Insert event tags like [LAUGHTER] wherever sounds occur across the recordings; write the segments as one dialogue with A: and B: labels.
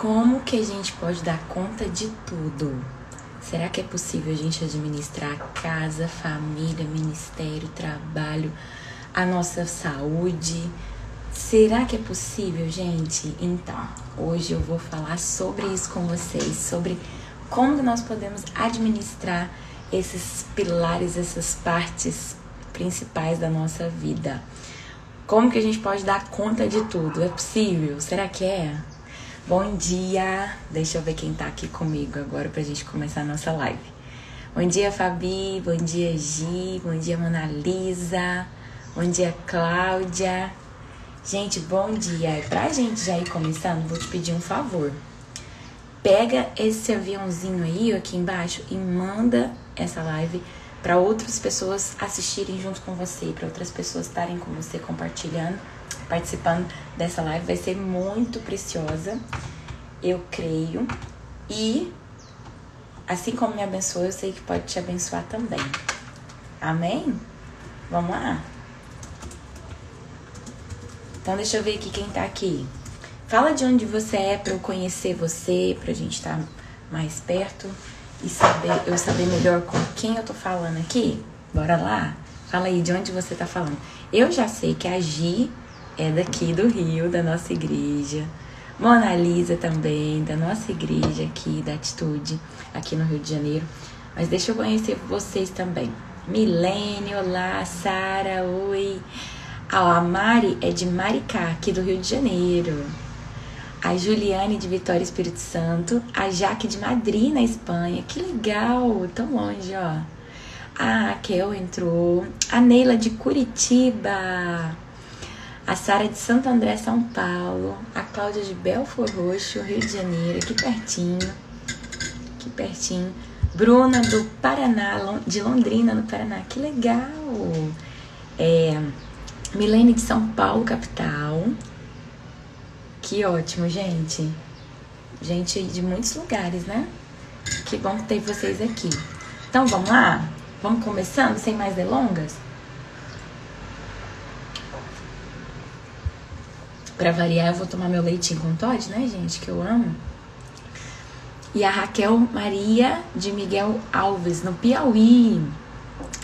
A: Como que a gente pode dar conta de tudo? Será que é possível a gente administrar casa, família, ministério, trabalho, a nossa saúde? Será que é possível, gente? Então, hoje eu vou falar sobre isso com vocês, sobre como nós podemos administrar esses pilares, essas partes principais da nossa vida. Como que a gente pode dar conta de tudo? É possível? Será que é? Bom dia! Deixa eu ver quem tá aqui comigo agora pra gente começar a nossa live. Bom dia, Fabi. Bom dia, Gi. Bom dia, Mona Lisa. Bom dia, Cláudia. Gente, bom dia. Pra gente já ir começando, vou te pedir um favor. Pega esse aviãozinho aí aqui embaixo e manda essa live para outras pessoas assistirem junto com você, para outras pessoas estarem com você compartilhando participando dessa live. Vai ser muito preciosa, eu creio. E assim como me abençoou, eu sei que pode te abençoar também. Amém? Vamos lá? Então deixa eu ver aqui quem tá aqui. Fala de onde você é para eu conhecer você, pra gente estar tá mais perto e saber eu saber melhor com quem eu tô falando aqui. Bora lá? Fala aí de onde você tá falando. Eu já sei que a Gi é daqui do Rio, da nossa igreja. Mona Lisa também, da nossa igreja aqui, da Atitude, aqui no Rio de Janeiro. Mas deixa eu conhecer vocês também. Milene, olá, Sara, oi. Ah, a Mari é de Maricá, aqui do Rio de Janeiro. A Juliane de Vitória Espírito Santo. A Jaque de Madrid, na Espanha. Que legal, tão longe, ó. A Raquel entrou. A Neila de Curitiba a Sara de Santo André, São Paulo, a Cláudia de Belfor Roxo, Rio de Janeiro, aqui pertinho, aqui pertinho. Bruna do Paraná, de Londrina, no Paraná, que legal! É, Milene de São Paulo, capital. Que ótimo, gente. Gente de muitos lugares, né? Que bom ter vocês aqui. Então vamos lá? Vamos começando sem mais delongas? Pra variar, eu vou tomar meu leitinho com Todd, né, gente? Que eu amo. E a Raquel Maria de Miguel Alves, no Piauí.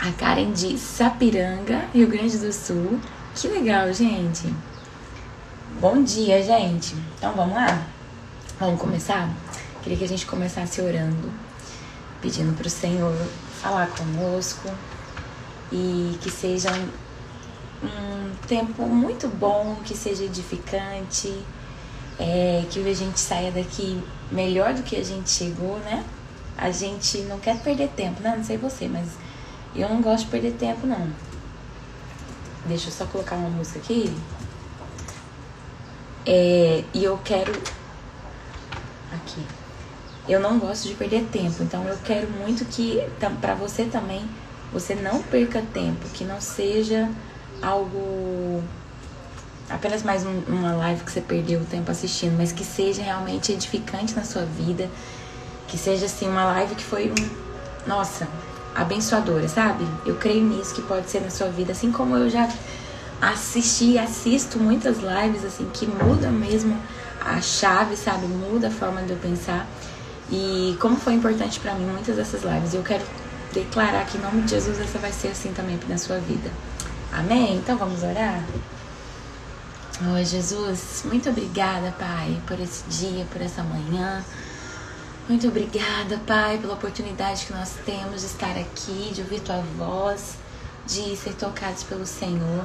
A: A Karen de Sapiranga, Rio Grande do Sul. Que legal, gente. Bom dia, gente. Então vamos lá? Vamos começar? Queria que a gente começasse orando, pedindo para o Senhor falar conosco e que sejam um tempo muito bom, que seja edificante, é, que a gente saia daqui melhor do que a gente chegou, né? A gente não quer perder tempo, né? Não sei você, mas eu não gosto de perder tempo, não. Deixa eu só colocar uma música aqui. É, e eu quero. Aqui. Eu não gosto de perder tempo, então eu quero muito que, para você também, você não perca tempo, que não seja algo apenas mais um, uma live que você perdeu o tempo assistindo, mas que seja realmente edificante na sua vida, que seja assim uma live que foi um, nossa, abençoadora, sabe? Eu creio nisso que pode ser na sua vida, assim como eu já assisti, assisto muitas lives assim que muda mesmo a chave, sabe? Muda a forma de eu pensar. E como foi importante para mim muitas dessas lives, eu quero declarar que em nome de Jesus essa vai ser assim também na sua vida. Amém? Então vamos orar? Oh, Jesus, muito obrigada, Pai, por esse dia, por essa manhã. Muito obrigada, Pai, pela oportunidade que nós temos de estar aqui, de ouvir Tua voz, de ser tocados pelo Senhor.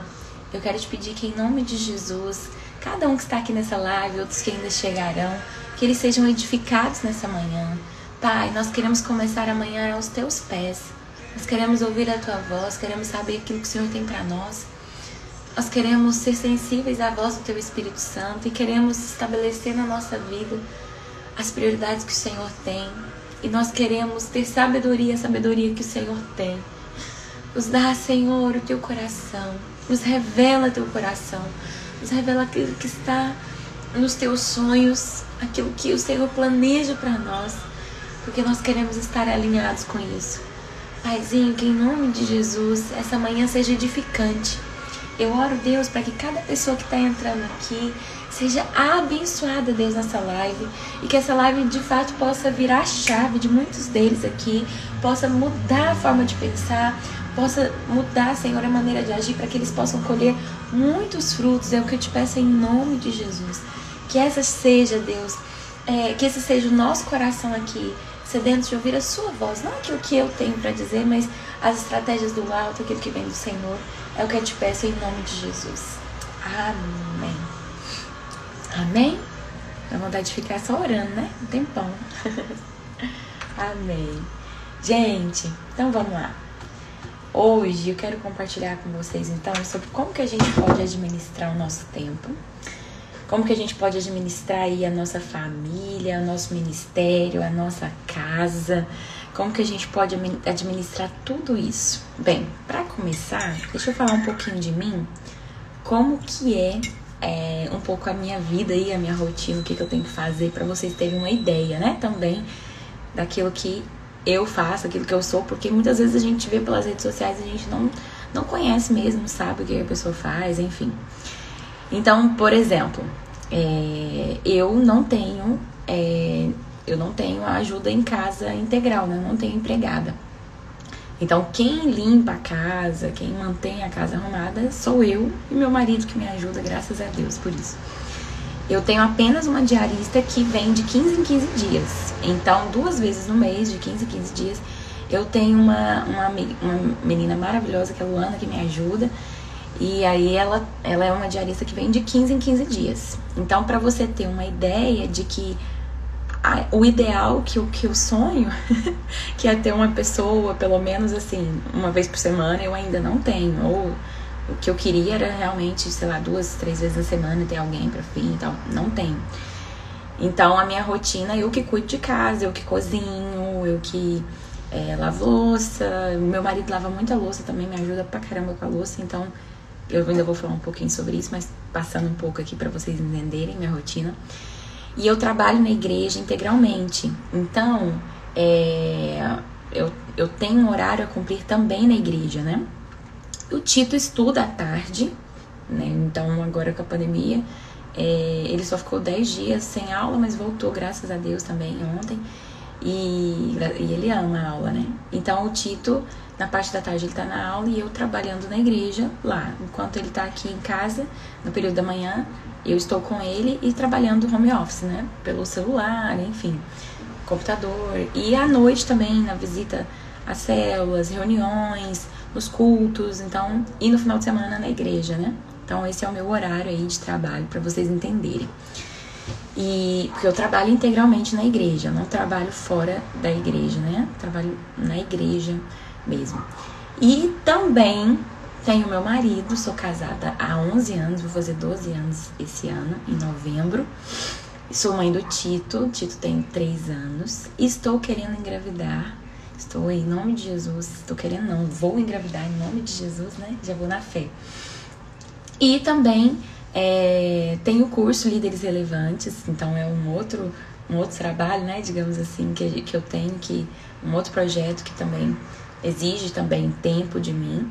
A: Eu quero te pedir que, em nome de Jesus, cada um que está aqui nessa live, outros que ainda chegarão, que eles sejam edificados nessa manhã. Pai, nós queremos começar amanhã aos Teus pés nós queremos ouvir a tua voz, queremos saber aquilo que o Senhor tem para nós. Nós queremos ser sensíveis à voz do teu Espírito Santo e queremos estabelecer na nossa vida as prioridades que o Senhor tem. E nós queremos ter sabedoria, a sabedoria que o Senhor tem. Nos dá, Senhor, o teu coração. Nos revela teu coração. Nos revela aquilo que está nos teus sonhos, aquilo que o Senhor planeja para nós, porque nós queremos estar alinhados com isso. Paizinho, que em nome de Jesus essa manhã seja edificante. Eu oro, Deus, para que cada pessoa que está entrando aqui Seja abençoada, Deus, nessa live. E que essa live de fato possa virar a chave de muitos deles aqui. Possa mudar a forma de pensar. Possa mudar, Senhor, a maneira de agir. Para que eles possam colher muitos frutos. É o que eu te peço em nome de Jesus. Que essa seja, Deus. É, que esse seja o nosso coração aqui. Sedento de ouvir a sua voz. Não aquilo que eu tenho para dizer, mas as estratégias do alto, aquilo que vem do Senhor. É o que eu te peço em nome de Jesus. Amém. Amém? Dá vontade de ficar só orando, né? Um tempão. [LAUGHS] Amém. Gente, então vamos lá. Hoje eu quero compartilhar com vocês então sobre como que a gente pode administrar o nosso tempo. Como que a gente pode administrar aí a nossa família, o nosso ministério, a nossa casa. Como que a gente pode administrar tudo isso? Bem, para começar, deixa eu falar um pouquinho de mim. Como que é é, um pouco a minha vida e a minha rotina, o que, que eu tenho que fazer, para vocês terem uma ideia, né? Também daquilo que eu faço, aquilo que eu sou, porque muitas vezes a gente vê pelas redes sociais e a gente não, não conhece mesmo, sabe o que a pessoa faz, enfim. Então, por exemplo, é, eu não tenho. É, eu não tenho ajuda em casa integral, né? Eu não tenho empregada. Então, quem limpa a casa, quem mantém a casa arrumada, sou eu e meu marido que me ajuda, graças a Deus por isso. Eu tenho apenas uma diarista que vem de 15 em 15 dias. Então, duas vezes no mês, de 15 em 15 dias, eu tenho uma, uma, uma menina maravilhosa, que é a Luana, que me ajuda. E aí ela, ela é uma diarista que vem de 15 em 15 dias. Então, para você ter uma ideia de que o ideal que que eu sonho, [LAUGHS] que é ter uma pessoa, pelo menos assim, uma vez por semana, eu ainda não tenho. Ou o que eu queria era realmente, sei lá, duas, três vezes na semana ter alguém para fim e tal. Não tenho. Então a minha rotina, eu que cuido de casa, eu que cozinho, eu que é, lavo louça. Meu marido lava muita louça também, me ajuda pra caramba com a louça. Então eu ainda vou falar um pouquinho sobre isso, mas passando um pouco aqui para vocês entenderem minha rotina. E eu trabalho na igreja integralmente. Então, é, eu, eu tenho um horário a cumprir também na igreja, né? O Tito estuda à tarde, né? Então, agora com a pandemia, é, ele só ficou 10 dias sem aula, mas voltou, graças a Deus, também ontem. E, e ele ama a aula, né? Então, o Tito, na parte da tarde, ele tá na aula e eu trabalhando na igreja lá. Enquanto ele tá aqui em casa, no período da manhã, eu estou com ele e trabalhando home office, né? Pelo celular, enfim, computador. E à noite também, na visita às células, reuniões, nos cultos, então, e no final de semana na igreja, né? Então, esse é o meu horário aí de trabalho, para vocês entenderem. E porque eu trabalho integralmente na igreja, não trabalho fora da igreja, né? Trabalho na igreja mesmo. E também tenho meu marido, sou casada há 11 anos, vou fazer 12 anos esse ano, em novembro. Sou mãe do Tito, Tito tem 3 anos. Estou querendo engravidar. Estou em nome de Jesus. Estou querendo, não, vou engravidar em nome de Jesus, né? Já vou na fé. E também é, tenho o curso Líderes Relevantes, então é um outro, um outro trabalho, né? Digamos assim, que, que eu tenho, que um outro projeto que também exige também tempo de mim.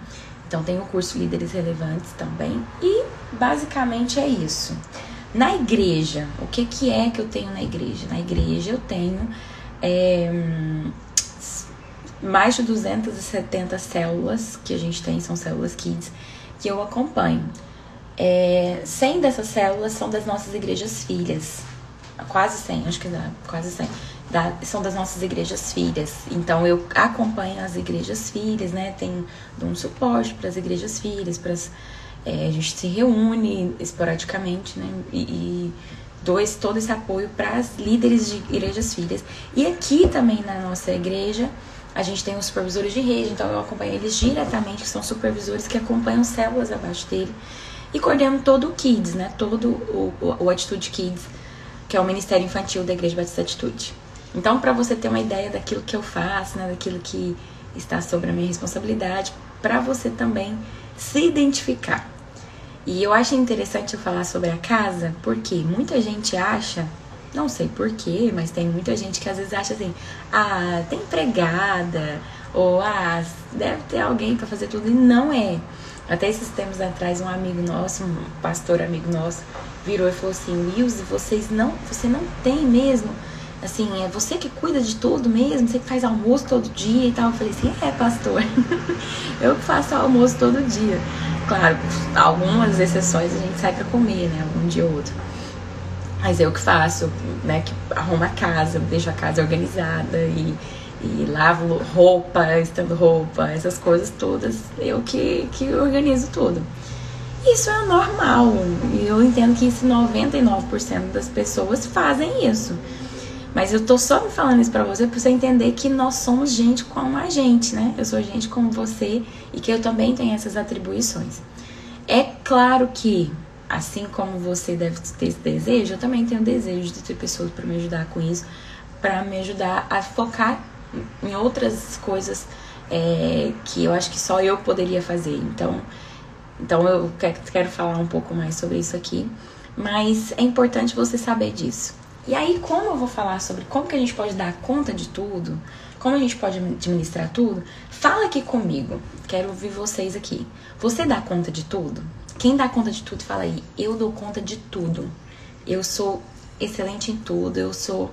A: Então tem o curso Líderes Relevantes também. E basicamente é isso. Na igreja, o que, que é que eu tenho na igreja? Na igreja eu tenho é, mais de 270 células que a gente tem, são células kids, que eu acompanho. É, 100 dessas células são das nossas igrejas filhas. Quase 100, acho que dá, quase 100 da, são das nossas igrejas filhas. Então eu acompanho as igrejas filhas, né? Tem um suporte para as igrejas filhas, para é, a gente se reúne esporadicamente, né? E, e dou esse, todo esse apoio para as líderes de igrejas filhas. E aqui também na nossa igreja a gente tem os supervisores de rede, então eu acompanho eles diretamente, que são supervisores que acompanham células abaixo dele e coordeno todo o Kids, né? Todo o, o, o Atitude Kids, que é o Ministério Infantil da Igreja Batista Atitude. Então, para você ter uma ideia daquilo que eu faço, né, daquilo que está sobre a minha responsabilidade, para você também se identificar. E eu acho interessante eu falar sobre a casa, porque muita gente acha, não sei porquê, mas tem muita gente que às vezes acha assim: ah, tem empregada, ou ah, deve ter alguém para fazer tudo, e não é. Até esses tempos atrás, um amigo nosso, um pastor amigo nosso, virou e falou assim: Wilson, vocês não, você não tem mesmo. Assim, é você que cuida de tudo mesmo, você que faz almoço todo dia e tal. Eu falei assim: é, pastor, [LAUGHS] eu que faço almoço todo dia. Claro, algumas exceções a gente sai pra comer, né? Um dia ou outro. Mas eu que faço, né? Que arrumo a casa, deixo a casa organizada e, e lavo roupa, estando roupa, essas coisas todas. Eu que, que organizo tudo. Isso é normal. E eu entendo que isso 99% das pessoas fazem isso. Mas eu tô só me falando isso pra você pra você entender que nós somos gente como a gente, né? Eu sou gente como você e que eu também tenho essas atribuições. É claro que, assim como você deve ter esse desejo, eu também tenho desejo de ter pessoas para me ajudar com isso, para me ajudar a focar em outras coisas é, que eu acho que só eu poderia fazer. Então, então eu quero falar um pouco mais sobre isso aqui, mas é importante você saber disso. E aí, como eu vou falar sobre como que a gente pode dar conta de tudo, como a gente pode administrar tudo, fala aqui comigo. Quero ouvir vocês aqui. Você dá conta de tudo? Quem dá conta de tudo, fala aí. Eu dou conta de tudo. Eu sou excelente em tudo. Eu sou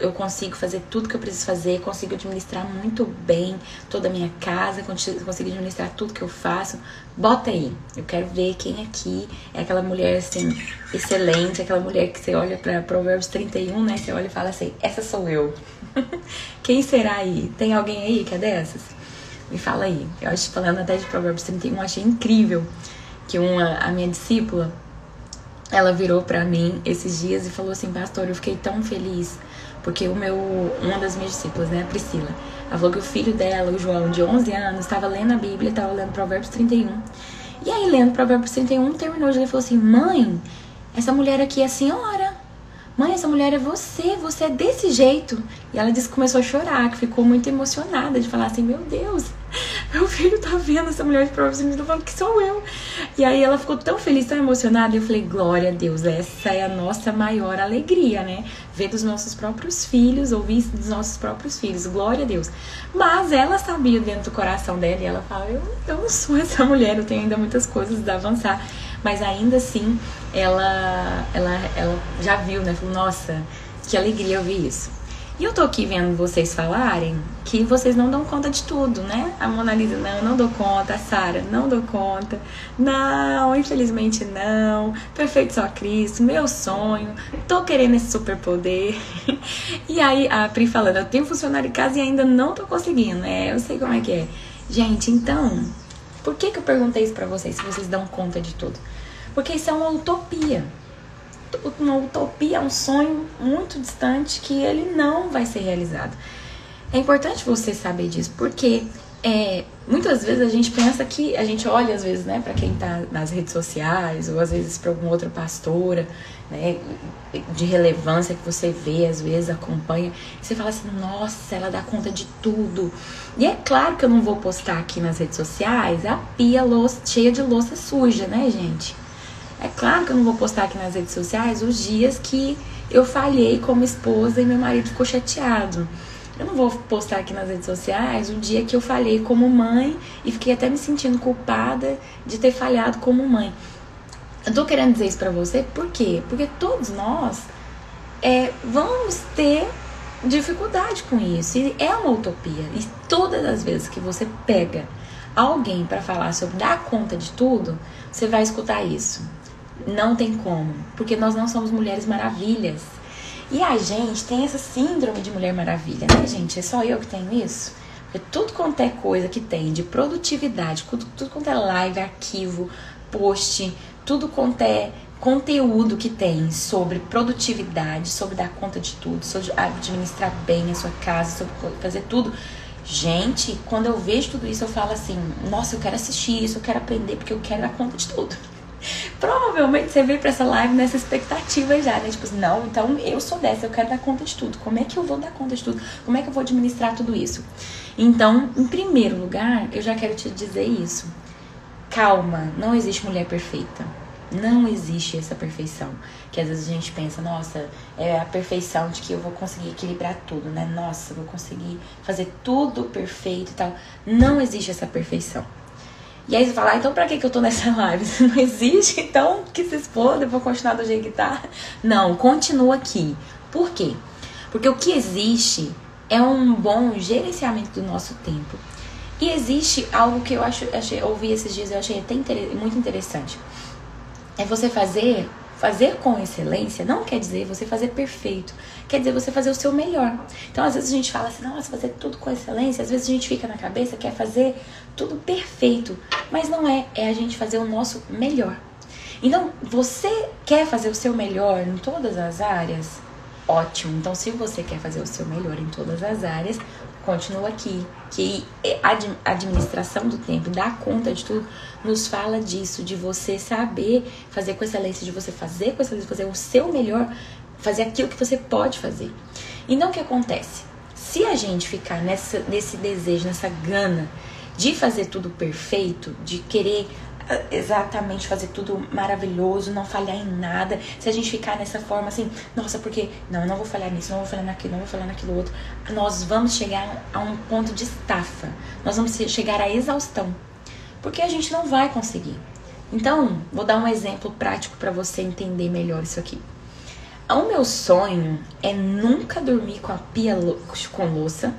A: eu consigo fazer tudo que eu preciso fazer, consigo administrar muito bem toda a minha casa, consigo administrar tudo que eu faço. Bota aí. Eu quero ver quem aqui é aquela mulher assim, excelente, aquela mulher que você olha para Provérbios 31, né? Você olha e fala assim: essa sou eu. [LAUGHS] quem será aí? Tem alguém aí que é dessas? Me fala aí. Eu acho falando até de Provérbios 31, eu achei incrível que uma a minha discípula ela virou para mim esses dias e falou assim: "Pastor, eu fiquei tão feliz porque o meu, uma das minhas discípulas, né, a Priscila, ela falou que o filho dela, o João, de 11 anos, estava lendo a Bíblia, estava lendo Provérbios 31. E aí, lendo Provérbios 31, terminou, ele falou assim: Mãe, essa mulher aqui é a senhora. Mãe, essa mulher é você, você é desse jeito. E ela disse que começou a chorar, que ficou muito emocionada de falar assim: Meu Deus, [LAUGHS] meu filho tá vendo essa mulher de provas e tá falando que sou eu. E aí ela ficou tão feliz, tão emocionada. E eu falei, glória a Deus, essa é a nossa maior alegria, né? Ver dos nossos próprios filhos, ouvir dos nossos próprios filhos, glória a Deus. Mas ela sabia dentro do coração dela e ela fala, eu, eu não sou essa mulher, eu tenho ainda muitas coisas a avançar. Mas ainda assim, ela, ela, ela já viu, né? Falou, nossa, que alegria ouvir isso. E eu tô aqui vendo vocês falarem que vocês não dão conta de tudo, né? A Mona Lisa, não, não dou conta. A Sara, não dou conta. Não, infelizmente não. Perfeito só Cristo, meu sonho. Tô querendo esse superpoder. [LAUGHS] E aí a Pri falando, eu tenho funcionário em casa e ainda não tô conseguindo. É, eu sei como é que é. Gente, então, por que que eu perguntei isso pra vocês, se vocês dão conta de tudo? Porque isso é uma utopia uma utopia, um sonho muito distante que ele não vai ser realizado. É importante você saber disso, porque é, muitas vezes a gente pensa que a gente olha às vezes, né, para quem tá nas redes sociais ou às vezes para alguma outra pastora, né, de relevância que você vê, às vezes acompanha, você fala assim: "Nossa, ela dá conta de tudo". E é claro que eu não vou postar aqui nas redes sociais a pia louça, cheia de louça suja, né, gente? É claro que eu não vou postar aqui nas redes sociais os dias que eu falhei como esposa e meu marido ficou chateado. Eu não vou postar aqui nas redes sociais o dia que eu falhei como mãe e fiquei até me sentindo culpada de ter falhado como mãe. Eu tô querendo dizer isso pra você por quê? Porque todos nós é, vamos ter dificuldade com isso. E é uma utopia. E todas as vezes que você pega alguém para falar sobre dar conta de tudo, você vai escutar isso. Não tem como, porque nós não somos mulheres maravilhas. E a gente tem essa síndrome de mulher maravilha, né, gente? É só eu que tenho isso? Porque tudo quanto é coisa que tem de produtividade, tudo, tudo quanto é live, arquivo, post, tudo quanto é conteúdo que tem sobre produtividade, sobre dar conta de tudo, sobre administrar bem a sua casa, sobre fazer tudo. Gente, quando eu vejo tudo isso, eu falo assim: nossa, eu quero assistir isso, eu quero aprender, porque eu quero dar conta de tudo. Provavelmente você veio pra essa live nessa expectativa já, né? Tipo assim, não, então eu sou dessa, eu quero dar conta de tudo. Como é que eu vou dar conta de tudo? Como é que eu vou administrar tudo isso? Então, em primeiro lugar, eu já quero te dizer isso. Calma, não existe mulher perfeita. Não existe essa perfeição. Que às vezes a gente pensa, nossa, é a perfeição de que eu vou conseguir equilibrar tudo, né? Nossa, vou conseguir fazer tudo perfeito e tal. Não existe essa perfeição. E aí você fala, ah, então pra que, que eu tô nessa [LAUGHS] live? Não existe, então que se exploda, eu vou continuar do jeito que tá. Não, continua aqui. Por quê? Porque o que existe é um bom gerenciamento do nosso tempo. E existe algo que eu acho, achei, ouvi esses dias, eu achei até muito interessante. É você fazer Fazer com excelência não quer dizer você fazer perfeito, quer dizer você fazer o seu melhor. Então, às vezes a gente fala assim, nossa, fazer tudo com excelência, às vezes a gente fica na cabeça, quer fazer tudo perfeito, mas não é, é a gente fazer o nosso melhor. Então, você quer fazer o seu melhor em todas as áreas? Ótimo. Então, se você quer fazer o seu melhor em todas as áreas, continua aqui. Que a administração do tempo, dar conta de tudo, nos fala disso, de você saber fazer com excelência, de você fazer com excelência, fazer o seu melhor, fazer aquilo que você pode fazer. Então, o que acontece? Se a gente ficar nessa, nesse desejo, nessa gana de fazer tudo perfeito, de querer exatamente fazer tudo maravilhoso, não falhar em nada. Se a gente ficar nessa forma assim, nossa, porque não, não vou falhar nisso, não vou falhar naquilo, não vou falhar naquilo outro, nós vamos chegar a um ponto de estafa. Nós vamos chegar à exaustão. Porque a gente não vai conseguir. Então, vou dar um exemplo prático para você entender melhor isso aqui. O meu sonho é nunca dormir com a pia com louça.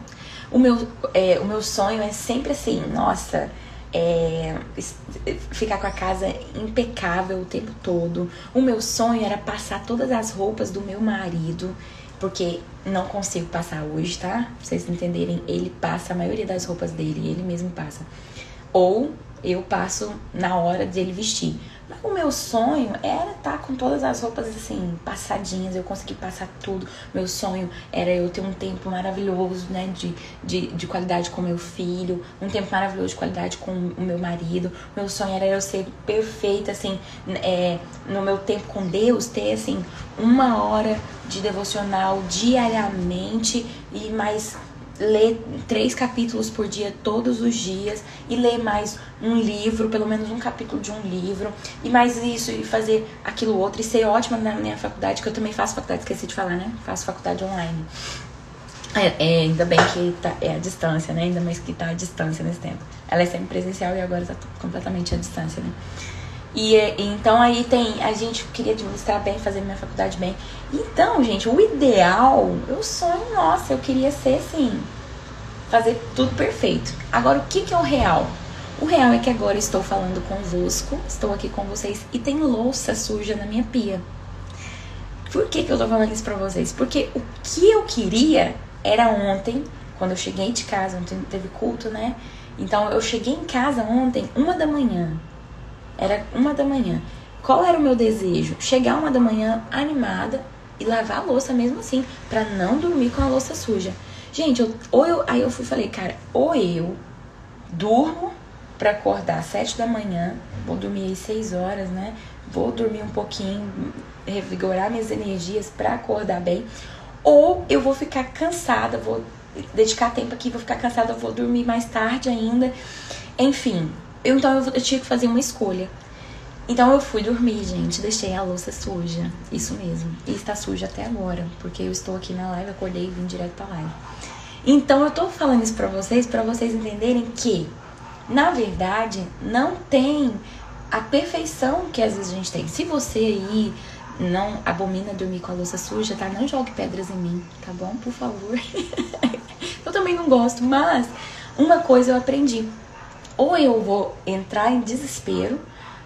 A: O meu, é, o meu sonho é sempre assim, nossa, é, ficar com a casa impecável o tempo todo. O meu sonho era passar todas as roupas do meu marido, porque não consigo passar hoje, tá? Pra vocês entenderem, ele passa a maioria das roupas dele, ele mesmo passa. Ou eu passo na hora dele vestir. Mas o meu sonho era estar tá com todas as roupas assim, passadinhas, eu consegui passar tudo. Meu sonho era eu ter um tempo maravilhoso, né, de, de, de qualidade com meu filho, um tempo maravilhoso de qualidade com o meu marido. Meu sonho era eu ser perfeita, assim, é, no meu tempo com Deus, ter, assim, uma hora de devocional diariamente e mais ler três capítulos por dia todos os dias e ler mais um livro, pelo menos um capítulo de um livro, e mais isso, e fazer aquilo outro, e ser ótima na minha faculdade, que eu também faço faculdade, esqueci de falar, né? Faço faculdade online. É, é, ainda bem que tá, é a distância, né? Ainda mais que tá a distância nesse tempo. Ela é sempre presencial e agora tá completamente à distância, né? E então aí tem, a gente queria administrar bem, fazer minha faculdade bem. Então, gente, o ideal, o sonho, nossa, eu queria ser assim, fazer tudo perfeito. Agora, o que, que é o real? O real é que agora estou falando convosco, estou aqui com vocês e tem louça suja na minha pia. Por que, que eu tô falando isso pra vocês? Porque o que eu queria era ontem, quando eu cheguei de casa, ontem teve culto, né? Então eu cheguei em casa ontem, uma da manhã. Era uma da manhã. Qual era o meu desejo? Chegar uma da manhã animada e lavar a louça mesmo assim, para não dormir com a louça suja. Gente, eu, ou eu, aí eu fui falei, cara, ou eu durmo para acordar às sete da manhã, vou dormir aí seis horas, né? Vou dormir um pouquinho, revigorar minhas energias para acordar bem, ou eu vou ficar cansada, vou dedicar tempo aqui, vou ficar cansada, vou dormir mais tarde ainda. Enfim, eu, então eu, eu tinha que fazer uma escolha. Então eu fui dormir, gente, deixei a louça suja, isso mesmo. E está suja até agora, porque eu estou aqui na live, acordei e vim direto pra live. Então eu tô falando isso pra vocês, para vocês entenderem que, na verdade, não tem a perfeição que às vezes a gente tem. Se você aí não abomina dormir com a louça suja, tá? Não jogue pedras em mim, tá bom? Por favor. [LAUGHS] eu também não gosto, mas uma coisa eu aprendi ou eu vou entrar em desespero,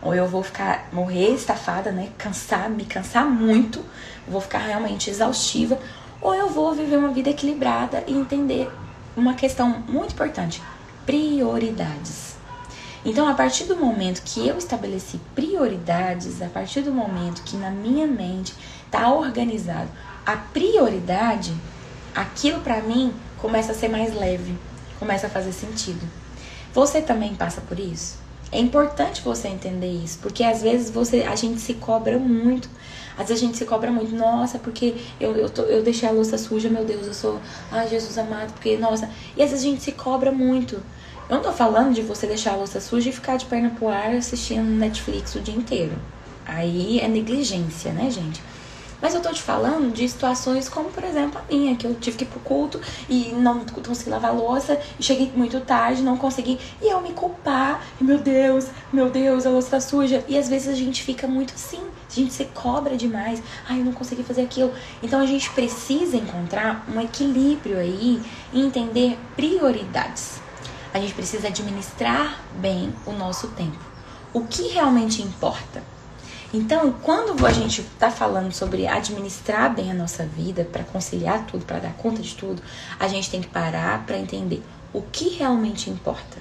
A: ou eu vou ficar morrer estafada, né? Cansar, me cansar muito, vou ficar realmente exaustiva, ou eu vou viver uma vida equilibrada e entender uma questão muito importante: prioridades. Então, a partir do momento que eu estabeleci prioridades, a partir do momento que na minha mente está organizado a prioridade, aquilo para mim começa a ser mais leve, começa a fazer sentido. Você também passa por isso? É importante você entender isso, porque às vezes você, a gente se cobra muito. Às vezes a gente se cobra muito, nossa, porque eu, eu, tô, eu deixei a louça suja, meu Deus, eu sou, ai Jesus amado, porque, nossa. E às vezes a gente se cobra muito. Eu não tô falando de você deixar a louça suja e ficar de perna pro ar assistindo Netflix o dia inteiro. Aí é negligência, né, gente? Mas eu tô te falando de situações como, por exemplo, a minha, que eu tive que ir pro culto e não consegui lavar louça, e cheguei muito tarde, não consegui, e eu me culpar, e meu Deus, meu Deus, a louça tá suja. E às vezes a gente fica muito assim, a gente se cobra demais, ai, eu não consegui fazer aquilo. Então a gente precisa encontrar um equilíbrio aí e entender prioridades. A gente precisa administrar bem o nosso tempo. O que realmente importa? Então, quando a gente está falando sobre administrar bem a nossa vida, para conciliar tudo, para dar conta de tudo, a gente tem que parar para entender o que realmente importa.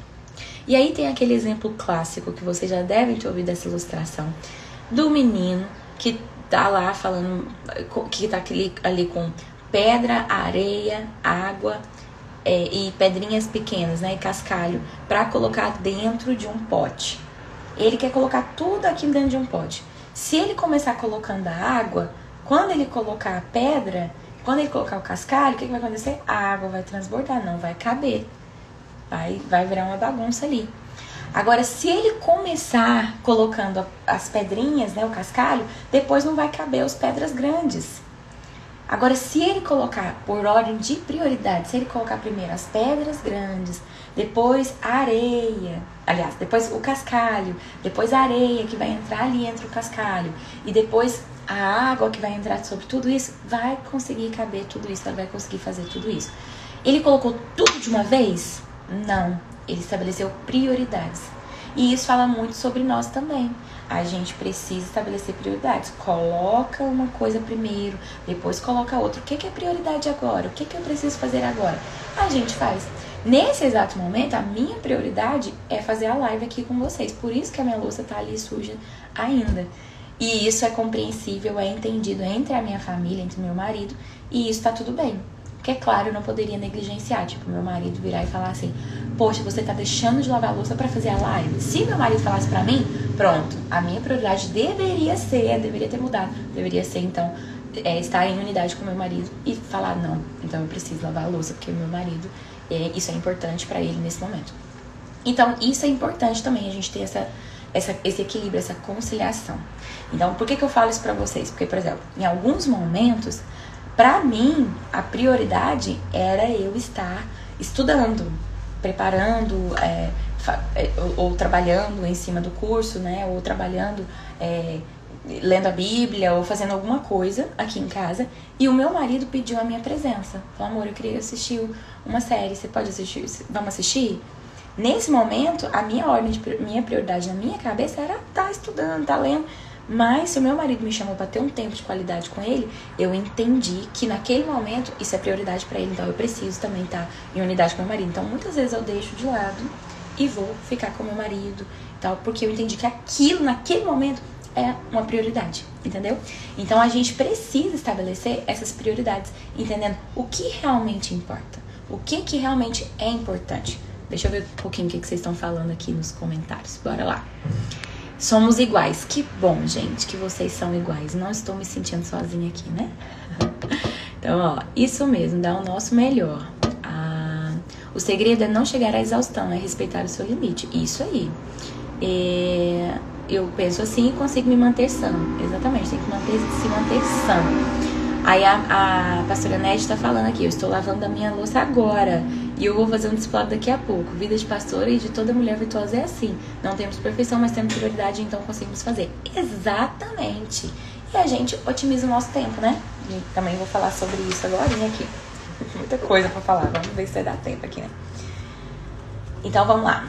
A: E aí tem aquele exemplo clássico que vocês já devem ter ouvido essa ilustração do menino que tá lá falando, que tá ali, ali com pedra, areia, água é, e pedrinhas pequenas, né, e cascalho, para colocar dentro de um pote. Ele quer colocar tudo aquilo dentro de um pote. Se ele começar colocando a água, quando ele colocar a pedra, quando ele colocar o cascalho, o que, que vai acontecer? A água vai transbordar, não vai caber. Vai, vai virar uma bagunça ali. Agora, se ele começar colocando as pedrinhas, né, o cascalho, depois não vai caber as pedras grandes. Agora, se ele colocar por ordem de prioridade, se ele colocar primeiro as pedras grandes, depois a areia, aliás, depois o cascalho, depois a areia que vai entrar ali entre o cascalho e depois a água que vai entrar sobre tudo isso, vai conseguir caber tudo isso, ela vai conseguir fazer tudo isso. Ele colocou tudo de uma vez? Não, ele estabeleceu prioridades. E isso fala muito sobre nós também. A gente precisa estabelecer prioridades. Coloca uma coisa primeiro, depois coloca outra. O que é prioridade agora? O que eu preciso fazer agora? A gente faz. Nesse exato momento, a minha prioridade é fazer a live aqui com vocês. Por isso que a minha louça tá ali suja ainda. E isso é compreensível, é entendido entre a minha família, entre meu marido, e isso tá tudo bem. Porque, é claro, eu não poderia negligenciar. Tipo, meu marido virar e falar assim: Poxa, você tá deixando de lavar a louça para fazer a live. Se meu marido falasse para mim, pronto, a minha prioridade deveria ser, deveria ter mudado. Deveria ser, então, é, estar em unidade com meu marido e falar: Não, então eu preciso lavar a louça porque meu marido isso é importante para ele nesse momento. Então, isso é importante também, a gente ter essa, essa, esse equilíbrio, essa conciliação. Então, por que, que eu falo isso para vocês? Porque, por exemplo, em alguns momentos, para mim, a prioridade era eu estar estudando, preparando, é, é, ou, ou, trabalhando em cima do curso, né? Ou trabalhando, é, lendo a Bíblia, ou fazendo alguma coisa aqui em casa. E o meu marido pediu a minha presença. Falou, amor, eu queria assistir uma série, você pode assistir? Vamos assistir? Nesse momento, a minha ordem, de, minha prioridade na minha cabeça era estar tá estudando, estar tá lendo. Mas se o meu marido me chamou para ter um tempo de qualidade com ele, eu entendi que naquele momento isso é prioridade para ele, então eu preciso também estar tá em unidade com meu marido. Então muitas vezes eu deixo de lado e vou ficar com meu marido, tal, porque eu entendi que aquilo naquele momento é uma prioridade, entendeu? Então a gente precisa estabelecer essas prioridades, entendendo o que realmente importa. O que, que realmente é importante? Deixa eu ver um pouquinho o que, que vocês estão falando aqui nos comentários. Bora lá. Somos iguais. Que bom, gente, que vocês são iguais. Não estou me sentindo sozinha aqui, né? [LAUGHS] Então, ó, isso mesmo, dá o nosso melhor. Ah, o segredo é não chegar à exaustão, é respeitar o seu limite. Isso aí. É, eu penso assim e consigo me manter sã. Exatamente, tem que manter, se manter sã. Aí a, a pastora Ned está falando aqui, eu estou lavando a minha louça agora e eu vou fazer um discipulado daqui a pouco. Vida de pastora e de toda mulher virtuosa é assim. Não temos perfeição, mas temos prioridade, então conseguimos fazer. Exatamente. E a gente otimiza o nosso tempo, né? E também vou falar sobre isso agora aqui. [LAUGHS] Muita coisa para falar, vamos ver se vai dar tempo aqui, né? Então vamos lá.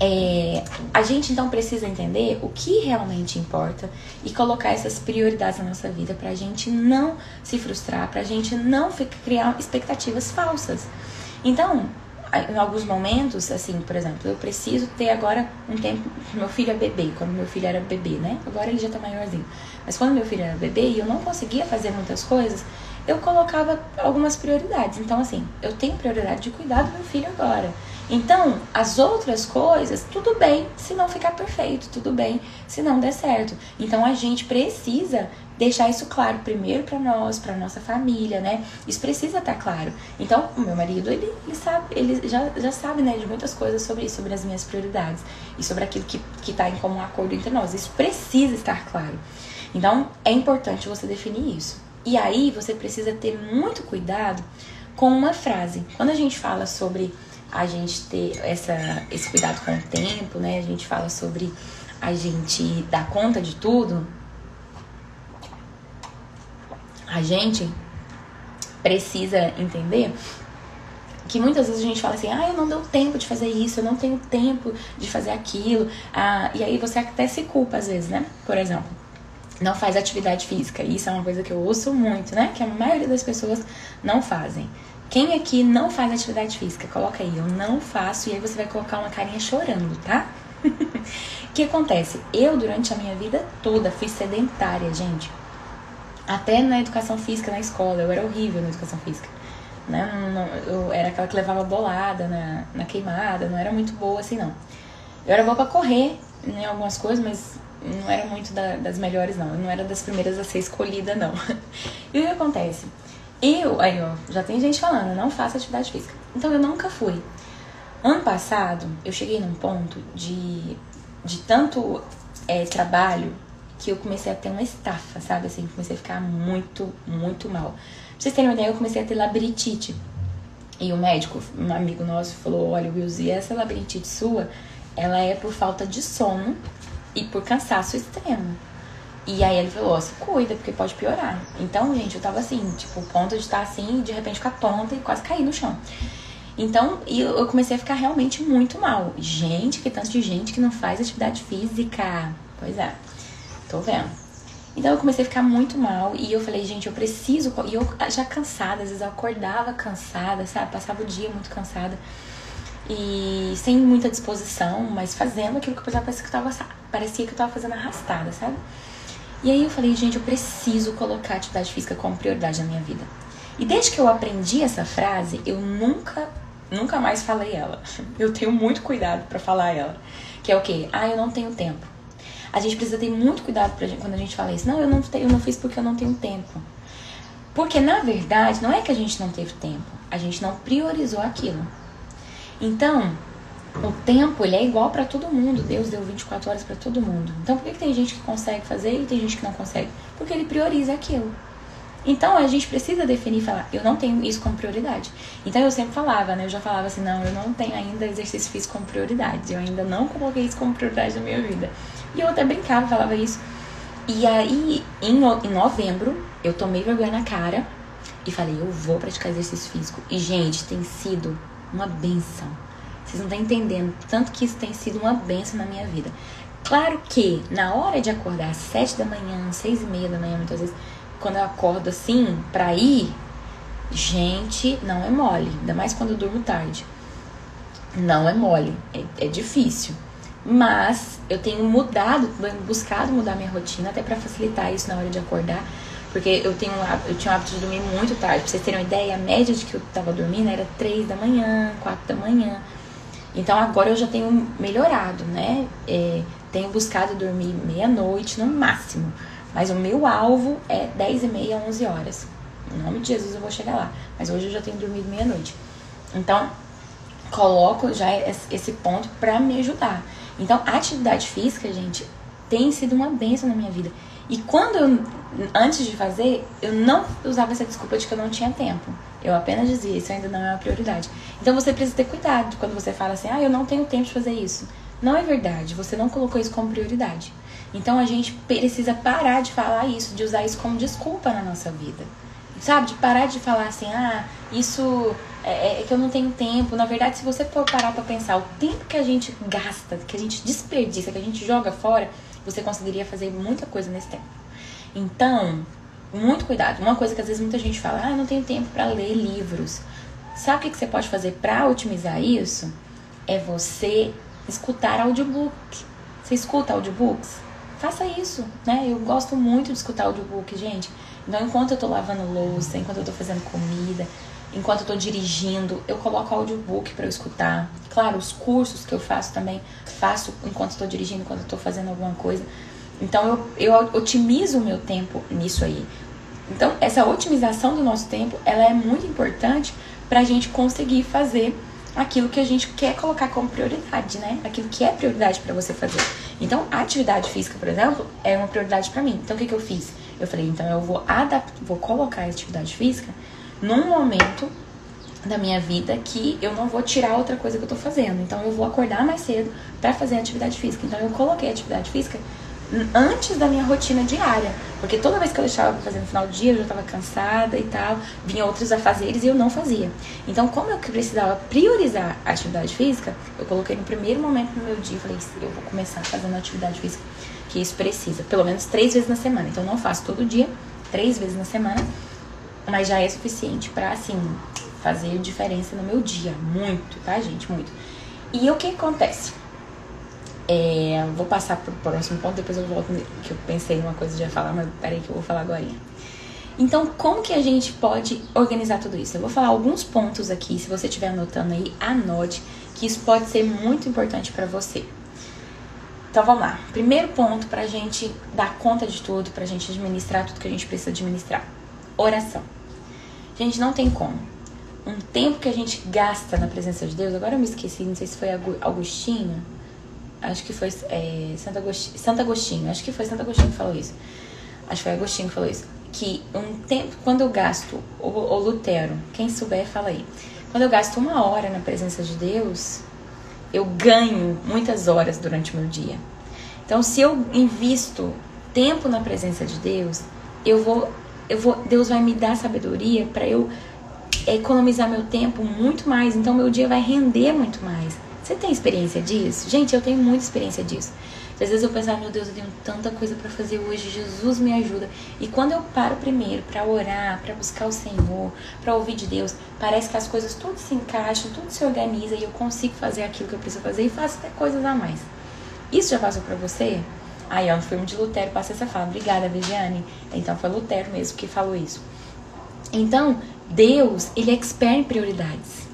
A: É, a gente então precisa entender o que realmente importa e colocar essas prioridades na nossa vida para a gente não se frustrar, para a gente não criar expectativas falsas. Então, em alguns momentos, assim, por exemplo, eu preciso ter agora um tempo. Meu filho é bebê, quando meu filho era bebê, né? Agora ele já tá maiorzinho. Mas quando meu filho era bebê e eu não conseguia fazer muitas coisas, eu colocava algumas prioridades. Então, assim, eu tenho prioridade de cuidar do meu filho agora. Então, as outras coisas, tudo bem se não ficar perfeito, tudo bem se não der certo. Então, a gente precisa deixar isso claro primeiro para nós, para nossa família, né? Isso precisa estar tá claro. Então, o meu marido, ele, ele sabe, ele já, já sabe, né, de muitas coisas sobre isso, sobre as minhas prioridades e sobre aquilo que, que tá em comum acordo entre nós. Isso precisa estar claro. Então, é importante você definir isso. E aí, você precisa ter muito cuidado com uma frase. Quando a gente fala sobre a gente ter essa, esse cuidado com o tempo, né? A gente fala sobre a gente dar conta de tudo. A gente precisa entender que muitas vezes a gente fala assim, ah, eu não deu tempo de fazer isso, eu não tenho tempo de fazer aquilo. Ah, e aí você até se culpa às vezes, né? Por exemplo, não faz atividade física. Isso é uma coisa que eu ouço muito, né? Que a maioria das pessoas não fazem. Quem aqui não faz atividade física? Coloca aí, eu não faço, e aí você vai colocar uma carinha chorando, tá? [LAUGHS] O que acontece? Eu, durante a minha vida toda, fui sedentária, gente. Até na educação física na escola, eu era horrível na educação física. Né? eu era aquela que levava bolada na, na queimada, não era muito boa assim, não. Eu era boa pra correr em né, algumas coisas, mas não era muito da, das melhores, não. Eu não era das primeiras a ser escolhida, não. [LAUGHS] E o que acontece? Eu, aí ó, já tem gente falando, não faço atividade física. Então eu nunca fui. Ano passado, eu cheguei num ponto de, de tanto é, trabalho que eu comecei a ter uma estafa, sabe? Assim, comecei a ficar muito, muito mal. Pra vocês terem uma ideia, eu comecei a ter labirintite. E o médico, um amigo nosso, falou: Olha, Wilson, essa labirintite sua, ela é por falta de sono e por cansaço extremo. E aí ele falou: se cuida, porque pode piorar. Então, gente, eu tava assim, tipo, ponto de estar assim, de repente ficar tonta e quase cair no chão. Então, eu comecei a ficar realmente muito mal. Gente, que tanto de gente que não faz atividade física. Pois é. Tô vendo. Então eu comecei a ficar muito mal e eu falei, gente, eu preciso. E eu já cansada, às vezes eu acordava cansada, sabe? Passava o dia muito cansada e sem muita disposição, mas fazendo aquilo que eu parecia que eu parecia que eu tava fazendo arrastada, sabe? E aí eu falei, gente, eu preciso colocar a atividade física como prioridade na minha vida. E desde que eu aprendi essa frase, eu nunca, nunca mais falei ela. [LAUGHS] Eu tenho muito cuidado para falar ela. Que é o quê? Ah, eu não tenho tempo. A gente precisa ter muito cuidado pra gente, quando a gente fala isso. Não, eu não, eu não fiz porque eu não tenho tempo. Porque, na verdade, não é que a gente não teve tempo. A gente não priorizou aquilo. Então, o tempo ele é igual para todo mundo. Deus deu 24 horas para todo mundo. Então, por que, que tem gente que consegue fazer e tem gente que não consegue? Porque ele prioriza aquilo. Então a gente precisa definir e falar, eu não tenho isso como prioridade. Então eu sempre falava, né? Eu já falava assim, não, eu não tenho ainda exercício físico como prioridade. Eu ainda não coloquei isso como prioridade na minha vida. E eu até brincava, falava isso. E aí, em, em novembro, eu tomei vergonha na cara e falei, eu vou praticar exercício físico. E, gente, tem sido uma benção. Vocês não estão entendendo tanto que isso tem sido uma benção na minha vida. Claro que na hora de acordar às sete da manhã, seis e meia da manhã, muitas vezes, quando eu acordo assim pra ir, gente, não é mole. Ainda mais quando eu durmo tarde. Não é mole. É, é difícil. Mas eu tenho mudado, buscado mudar minha rotina até para facilitar isso na hora de acordar. Porque eu, tenho, eu tinha o hábito de dormir muito tarde. Pra vocês terem uma ideia, a média de que eu tava dormindo era 3 da manhã, 4 da manhã. Então agora eu já tenho melhorado, né? É, tenho buscado dormir meia-noite no máximo. Mas o meu alvo é 10 e meia, 11 horas. Em nome de Jesus eu vou chegar lá. Mas hoje eu já tenho dormido meia-noite. Então, coloco já esse ponto para me ajudar. Então, a atividade física, gente, tem sido uma benção na minha vida. E quando eu, antes de fazer, eu não usava essa desculpa de que eu não tinha tempo. Eu apenas dizia, isso ainda não é uma prioridade. Então você precisa ter cuidado quando você fala assim, ah, eu não tenho tempo de fazer isso. Não é verdade, você não colocou isso como prioridade. Então a gente precisa parar de falar isso, de usar isso como desculpa na nossa vida. Sabe? De parar de falar assim, ah, isso é, é que eu não tenho tempo. Na verdade, se você for parar pra pensar, o tempo que a gente gasta, que a gente desperdiça, que a gente joga fora, você conseguiria fazer muita coisa nesse tempo. Então, muito cuidado. Uma coisa que às vezes muita gente fala, ah, não tenho tempo para ler livros. Sabe o que você pode fazer para otimizar isso? É você escutar audiobook. Você escuta audiobooks? Faça isso, né? Eu gosto muito de escutar audiobook, gente. Então, enquanto eu tô lavando louça, enquanto eu tô fazendo comida, enquanto eu tô dirigindo, eu coloco audiobook para eu escutar. Claro, os cursos que eu faço também, faço enquanto estou dirigindo, enquanto estou fazendo alguma coisa. Então eu, eu otimizo o meu tempo nisso aí. Então, essa otimização do nosso tempo, ela é muito importante para a gente conseguir fazer aquilo que a gente quer colocar como prioridade, né? Aquilo que é prioridade para você fazer. Então, a atividade física, por exemplo, é uma prioridade para mim. Então, o que, que eu fiz? Eu falei, então eu vou adaptar, vou colocar a atividade física num momento da minha vida que eu não vou tirar outra coisa que eu tô fazendo. Então eu vou acordar mais cedo para fazer atividade física. Então eu coloquei atividade física antes da minha rotina diária. Porque toda vez que eu deixava pra fazer no final do dia, eu já tava cansada e tal, vinha outros afazeres e eu não fazia. Então, como eu precisava priorizar a atividade física, eu coloquei no primeiro momento no meu dia e falei, eu vou começar fazendo atividade física, que isso precisa, pelo menos três vezes na semana. Então, não faço todo dia, três vezes na semana, mas já é suficiente pra, assim, fazer diferença no meu dia. Muito, tá, gente? Muito. E o que acontece? É, vou passar pro próximo ponto, depois eu volto, que eu pensei numa coisa de falar, mas peraí que eu vou falar agora. Então, como que a gente pode organizar tudo isso? Eu vou falar alguns pontos aqui, se você estiver anotando aí, anote, que isso pode ser muito importante para você. Então, vamos lá. Primeiro ponto pra gente dar conta de tudo, pra gente administrar tudo que a gente precisa administrar. Oração. Gente, não tem como. Um tempo que a gente gasta na presença de Deus, agora eu me esqueci, não sei se foi Agostinho, acho que foi é, Santo, Agostinho, Santo Agostinho, acho que foi Santo Agostinho que falou isso. Acho que foi Agostinho que falou isso. Que um tempo, quando eu gasto, o, o Lutero, quem souber, fala aí. Quando eu gasto uma hora na presença de Deus, eu ganho muitas horas durante o meu dia. Então, se eu invisto tempo na presença de Deus, eu vou, eu vou, Deus vai me dar sabedoria para eu economizar meu tempo muito mais. Então, meu dia vai render muito mais. Você tem experiência disso? Gente, eu tenho muita experiência disso. Às vezes eu penso, meu Deus, eu tenho tanta coisa para fazer hoje, Jesus me ajuda. E quando eu paro primeiro para orar, para buscar o Senhor, para ouvir de Deus, parece que as coisas tudo se encaixam, tudo se organiza e eu consigo fazer aquilo que eu preciso fazer e faço até coisas a mais. Isso já passou para você? Aí, ó, no filme de Lutero passa essa fala. Obrigada, Viviane. Então foi Lutero mesmo que falou isso. Então, Deus, ele é expert em prioridades.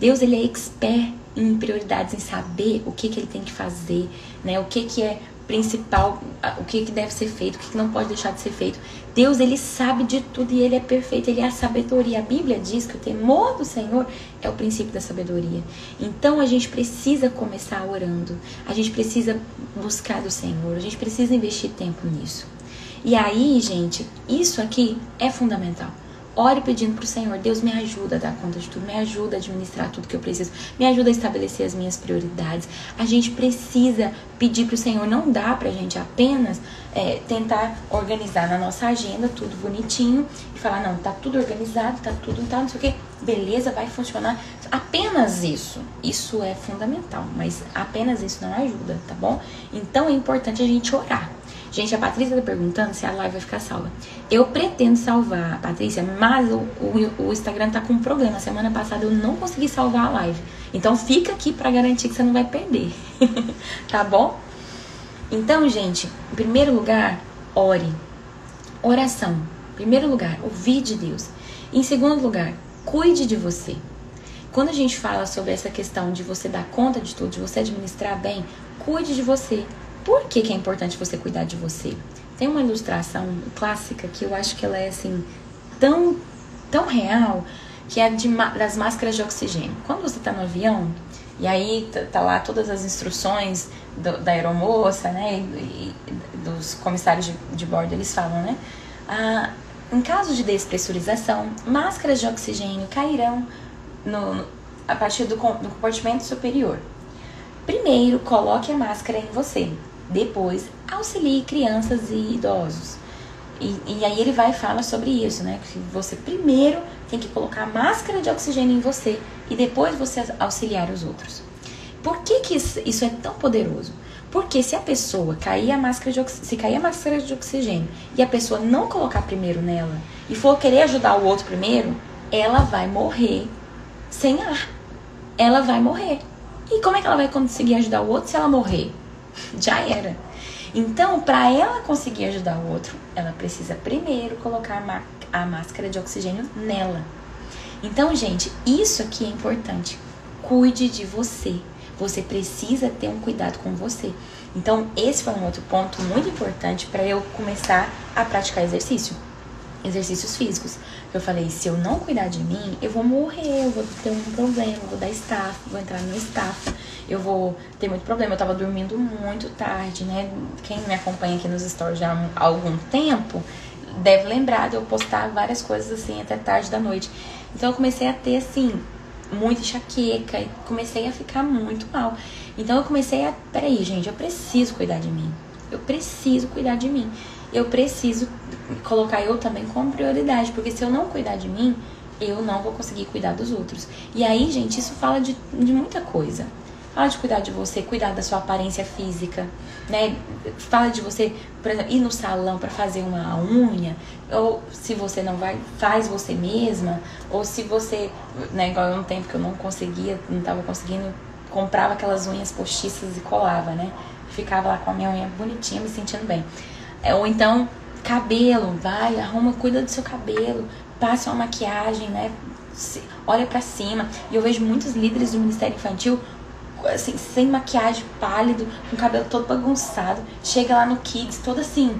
A: Deus, ele é expert em prioridades, em saber o que, que ele tem que fazer, né? O que, que é principal, o que, que deve ser feito, o que, que não pode deixar de ser feito. Deus, ele sabe de tudo e ele é perfeito, ele é a sabedoria. A Bíblia diz que o temor do Senhor é o princípio da sabedoria. Então a gente precisa começar orando, a gente precisa buscar do Senhor, a gente precisa investir tempo nisso. E aí, gente, isso aqui é fundamental. Ore pedindo para o Senhor, Deus me ajuda a dar conta de tudo, me ajuda a administrar tudo que eu preciso, me ajuda a estabelecer as minhas prioridades. A gente precisa pedir para o Senhor, não dá para a gente apenas é, tentar organizar na nossa agenda tudo bonitinho e falar, não, tá tudo organizado, tá tudo, tá não sei o que, beleza, vai funcionar. Apenas isso, isso é fundamental, mas apenas isso não ajuda, tá bom? Então é importante a gente orar. Gente, a Patrícia tá perguntando se a live vai ficar salva. Eu pretendo salvar, Patrícia, mas o, o, o Instagram tá com um problema. Semana passada eu não consegui salvar a live. Então fica aqui para garantir que você não vai perder. [LAUGHS] tá bom? Então, gente, em primeiro lugar, ore. Oração. Em primeiro lugar, ouvir de Deus. Em segundo lugar, cuide de você. Quando a gente fala sobre essa questão de você dar conta de tudo, de você administrar bem, cuide de você. Por que, que é importante você cuidar de você? Tem uma ilustração clássica que eu acho que ela é assim tão, tão real, que é de, das máscaras de oxigênio. Quando você está no avião, e aí tá, tá, lá todas as instruções do, da aeromoça, né, e, e dos comissários de, de, bordo, eles falam, né, ah, em caso de despressurização, máscaras de oxigênio cairão no, a partir do, do compartimento superior. Primeiro, coloque a máscara em você. Depois, auxilie crianças e idosos. E, e aí ele vai e fala sobre isso, né? Que você primeiro tem que colocar máscara de oxigênio em você e depois você auxiliar os outros. Por que, que isso é tão poderoso? Porque se a pessoa cair a máscara de se cair a máscara de oxigênio e a pessoa não colocar primeiro nela e for querer ajudar o outro primeiro, ela vai morrer sem ar. Ela vai morrer. E como é que ela vai conseguir ajudar o outro se ela morrer? Já era. Então, para ela conseguir ajudar o outro, ela precisa primeiro colocar a, máscara de oxigênio nela. Então, gente, isso aqui é importante. Cuide de você. Você precisa ter um cuidado com você. Então, esse foi um outro ponto muito importante para eu começar a praticar exercício. Exercícios físicos. Eu falei, se eu não cuidar de mim, eu vou morrer, eu vou ter um problema, vou dar estafa, vou entrar no estafa, eu vou ter muito problema. Eu tava dormindo muito tarde, né? Quem me acompanha aqui nos stories já há algum tempo deve lembrar de eu postar várias coisas assim até tarde da noite. Então eu comecei a ter assim muita enxaqueca e comecei a ficar muito mal. Então eu comecei a, peraí, gente, eu preciso cuidar de mim. Eu preciso cuidar de mim. Eu preciso colocar eu também como prioridade, porque se eu não cuidar de mim, eu não vou conseguir cuidar dos outros. E aí, gente, isso fala de, de muita coisa. Fala de cuidar de você, cuidar da sua aparência física, né? Fala de você, por exemplo, ir no salão para fazer uma unha, ou se você não vai, faz você mesma, ou se você, né, igual um tempo que eu não conseguia, não tava conseguindo, comprava aquelas unhas postiças e colava, né? Ficava lá com a minha unha bonitinha, me sentindo bem. É, ou então, cabelo, vai, arruma, cuida do seu cabelo, passa uma maquiagem, né? Olha para cima. E eu vejo muitos líderes do Ministério Infantil assim, sem maquiagem, pálido, com o cabelo todo bagunçado. Chega lá no Kids, todo assim.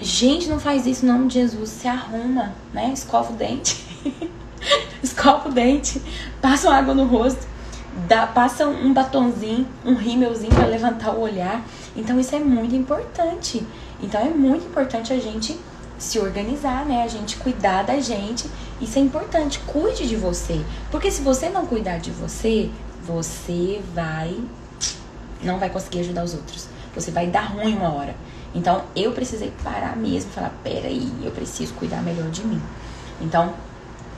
A: Gente, não faz isso em nome de Jesus. Se arruma, né? Escova o dente. [LAUGHS] Escova o dente. Passa água no rosto. Dá, passa um batonzinho, um rímelzinho para levantar o olhar. Então isso é muito importante. Então é muito importante a gente se organizar, né? A gente cuidar da gente. Isso é importante. Cuide de você. Porque se você não cuidar de você, você vai não vai conseguir ajudar os outros. Você vai dar ruim uma hora. Então eu precisei parar mesmo falar: peraí, eu preciso cuidar melhor de mim. Então,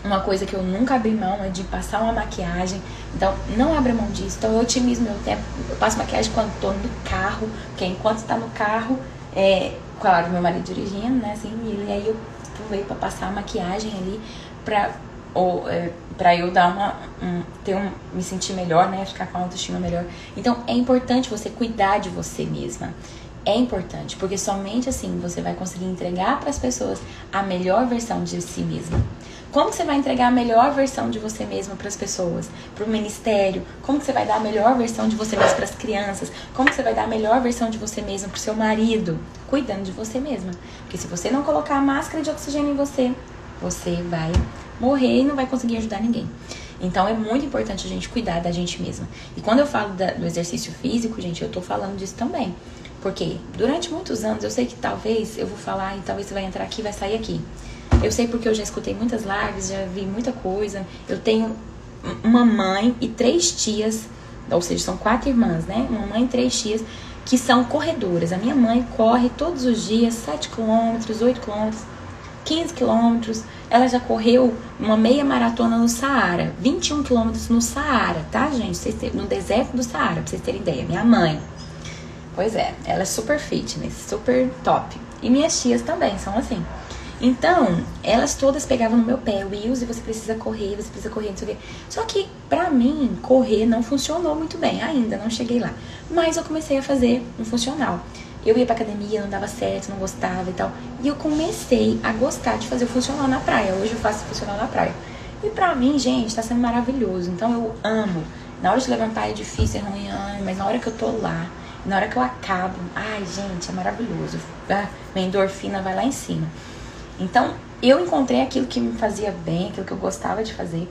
A: uma coisa que eu nunca abri mão é de passar uma maquiagem. Então, não abra mão disso. Então, eu otimizo meu tempo. Eu passo maquiagem quando tô no carro, porque enquanto tá no carro, é, claro, meu marido dirigindo, né, assim, e aí eu pulei pra passar a maquiagem ali pra ou é, para eu dar uma um, ter um me sentir melhor, né, ficar com a autoestima melhor. Então é importante você cuidar de você mesma. É importante, porque somente assim você vai conseguir entregar para as pessoas a melhor versão de si mesma. Como que você vai entregar a melhor versão de você mesma para as pessoas, para o ministério? Como que você vai dar a melhor versão de você mesma para as crianças? Como que você vai dar a melhor versão de você mesma para o seu marido? Cuidando de você mesma. Porque se você não colocar a máscara de oxigênio em você, você vai morrer e não vai conseguir ajudar ninguém. Então é muito importante a gente cuidar da gente mesma. E quando eu falo da, do exercício físico, gente, eu tô falando disso também. Porque durante muitos anos eu sei que talvez eu vou falar e talvez você vai entrar aqui vai sair aqui. Eu sei porque eu já escutei muitas lives, já vi muita coisa. Eu tenho uma mãe e três tias, ou seja, são quatro irmãs, né? Uma mãe e três tias que são corredoras. A minha mãe corre todos os dias 7 quilômetros, 8 quilômetros, 15 quilômetros. Ela já correu uma meia maratona no Saara, 21 quilômetros no Saara, tá, gente? No deserto do Saara, pra vocês terem ideia. Minha mãe. Pois é, ela é super fitness, super top. E minhas tias também são assim. Então, elas todas pegavam no meu pé, Wills, você precisa correr, você precisa correr, não sei o quê. Só que, pra mim, correr não funcionou muito bem, ainda não cheguei lá. Mas eu comecei a fazer um funcional. Eu ia pra academia, não dava certo, não gostava e tal. E eu comecei a gostar de fazer o funcional na praia. Hoje eu faço funcional na praia. E pra mim, gente, tá sendo maravilhoso. Então eu amo. Na hora de levantar é difícil, é ruim, mas na hora que eu tô lá, na hora que eu acabo, ai, gente, é maravilhoso. Ah, minha endorfina vai lá em cima. Então, eu encontrei aquilo que me fazia bem, aquilo que eu gostava de fazer.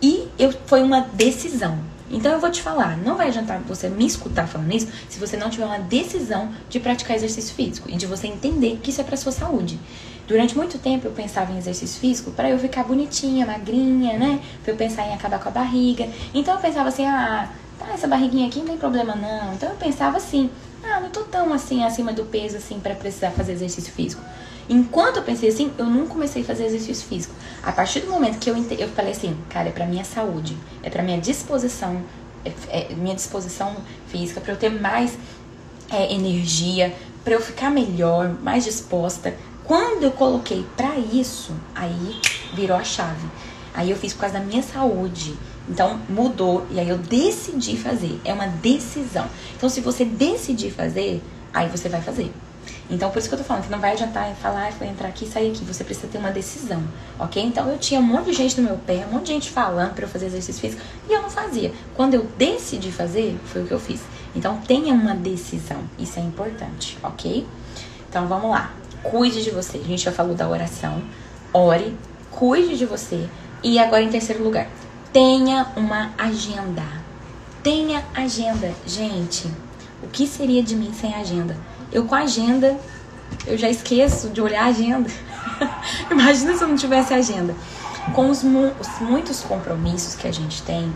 A: E eu, foi uma decisão. Então eu vou te falar, não vai adiantar você me escutar falando isso se você não tiver uma decisão de praticar exercício físico e de você entender que isso é para sua saúde. Durante muito tempo eu pensava em exercício físico para eu ficar bonitinha, magrinha, né? Pra eu pensar em acabar com a barriga. Então eu pensava assim, ah, tá, essa barriguinha aqui não tem problema não. Então eu pensava assim, ah, não tô tão assim acima do peso assim para precisar fazer exercício físico. Enquanto eu pensei assim, eu não comecei a fazer exercício físico. A partir do momento que eu, eu falei assim, cara, é pra minha saúde, é pra minha disposição, é, é minha disposição física, para eu ter mais é, energia, para eu ficar melhor, mais disposta. Quando eu coloquei para isso, aí virou a chave. Aí eu fiz por causa da minha saúde. Então mudou e aí eu decidi fazer. É uma decisão. Então se você decidir fazer, aí você vai fazer. Então, por isso que eu tô falando que não vai adiantar falar, entrar aqui e sair aqui. Você precisa ter uma decisão, ok? Então, eu tinha um monte de gente no meu pé, um monte de gente falando para eu fazer exercício físico e eu não fazia. Quando eu decidi fazer, foi o que eu fiz. Então, tenha uma decisão. Isso é importante, ok? Então, vamos lá. Cuide de você. A gente já falou da oração, ore, cuide de você. E agora, em terceiro lugar, tenha uma agenda. Tenha agenda. Gente, o que seria de mim sem agenda? Eu com agenda, eu já esqueço de olhar a agenda. [LAUGHS] Imagina se eu não tivesse agenda. Com os, os muitos compromissos que a gente tem,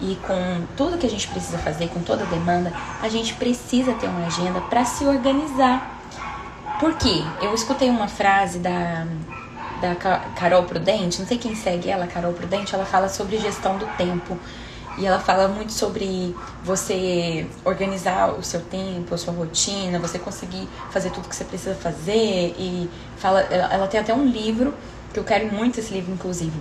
A: e com tudo que a gente precisa fazer, com toda a demanda, a gente precisa ter uma agenda para se organizar. Por quê? Eu escutei uma frase da, da Carol Prudente, não sei quem segue ela, Carol Prudente, ela fala sobre gestão do tempo. E ela fala muito sobre você organizar o seu tempo, a sua rotina, você conseguir fazer tudo que você precisa fazer. E fala, ela tem até um livro, que eu quero muito esse livro, inclusive,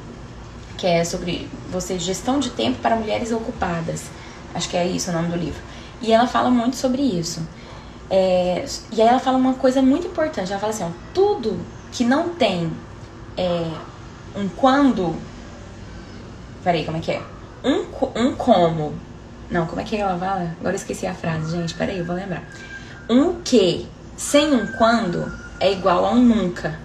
A: que é sobre você gestão de tempo para mulheres ocupadas. Acho que é isso o nome do livro. E ela fala muito sobre isso. É, e aí ela fala uma coisa muito importante. Ela fala assim, ó, tudo que não tem é, um quando. Peraí, como é que é? Um, um como. Não, como é que ela fala? Agora eu esqueci a frase, gente. Peraí, eu vou lembrar. Um que sem um quando é igual a um nunca.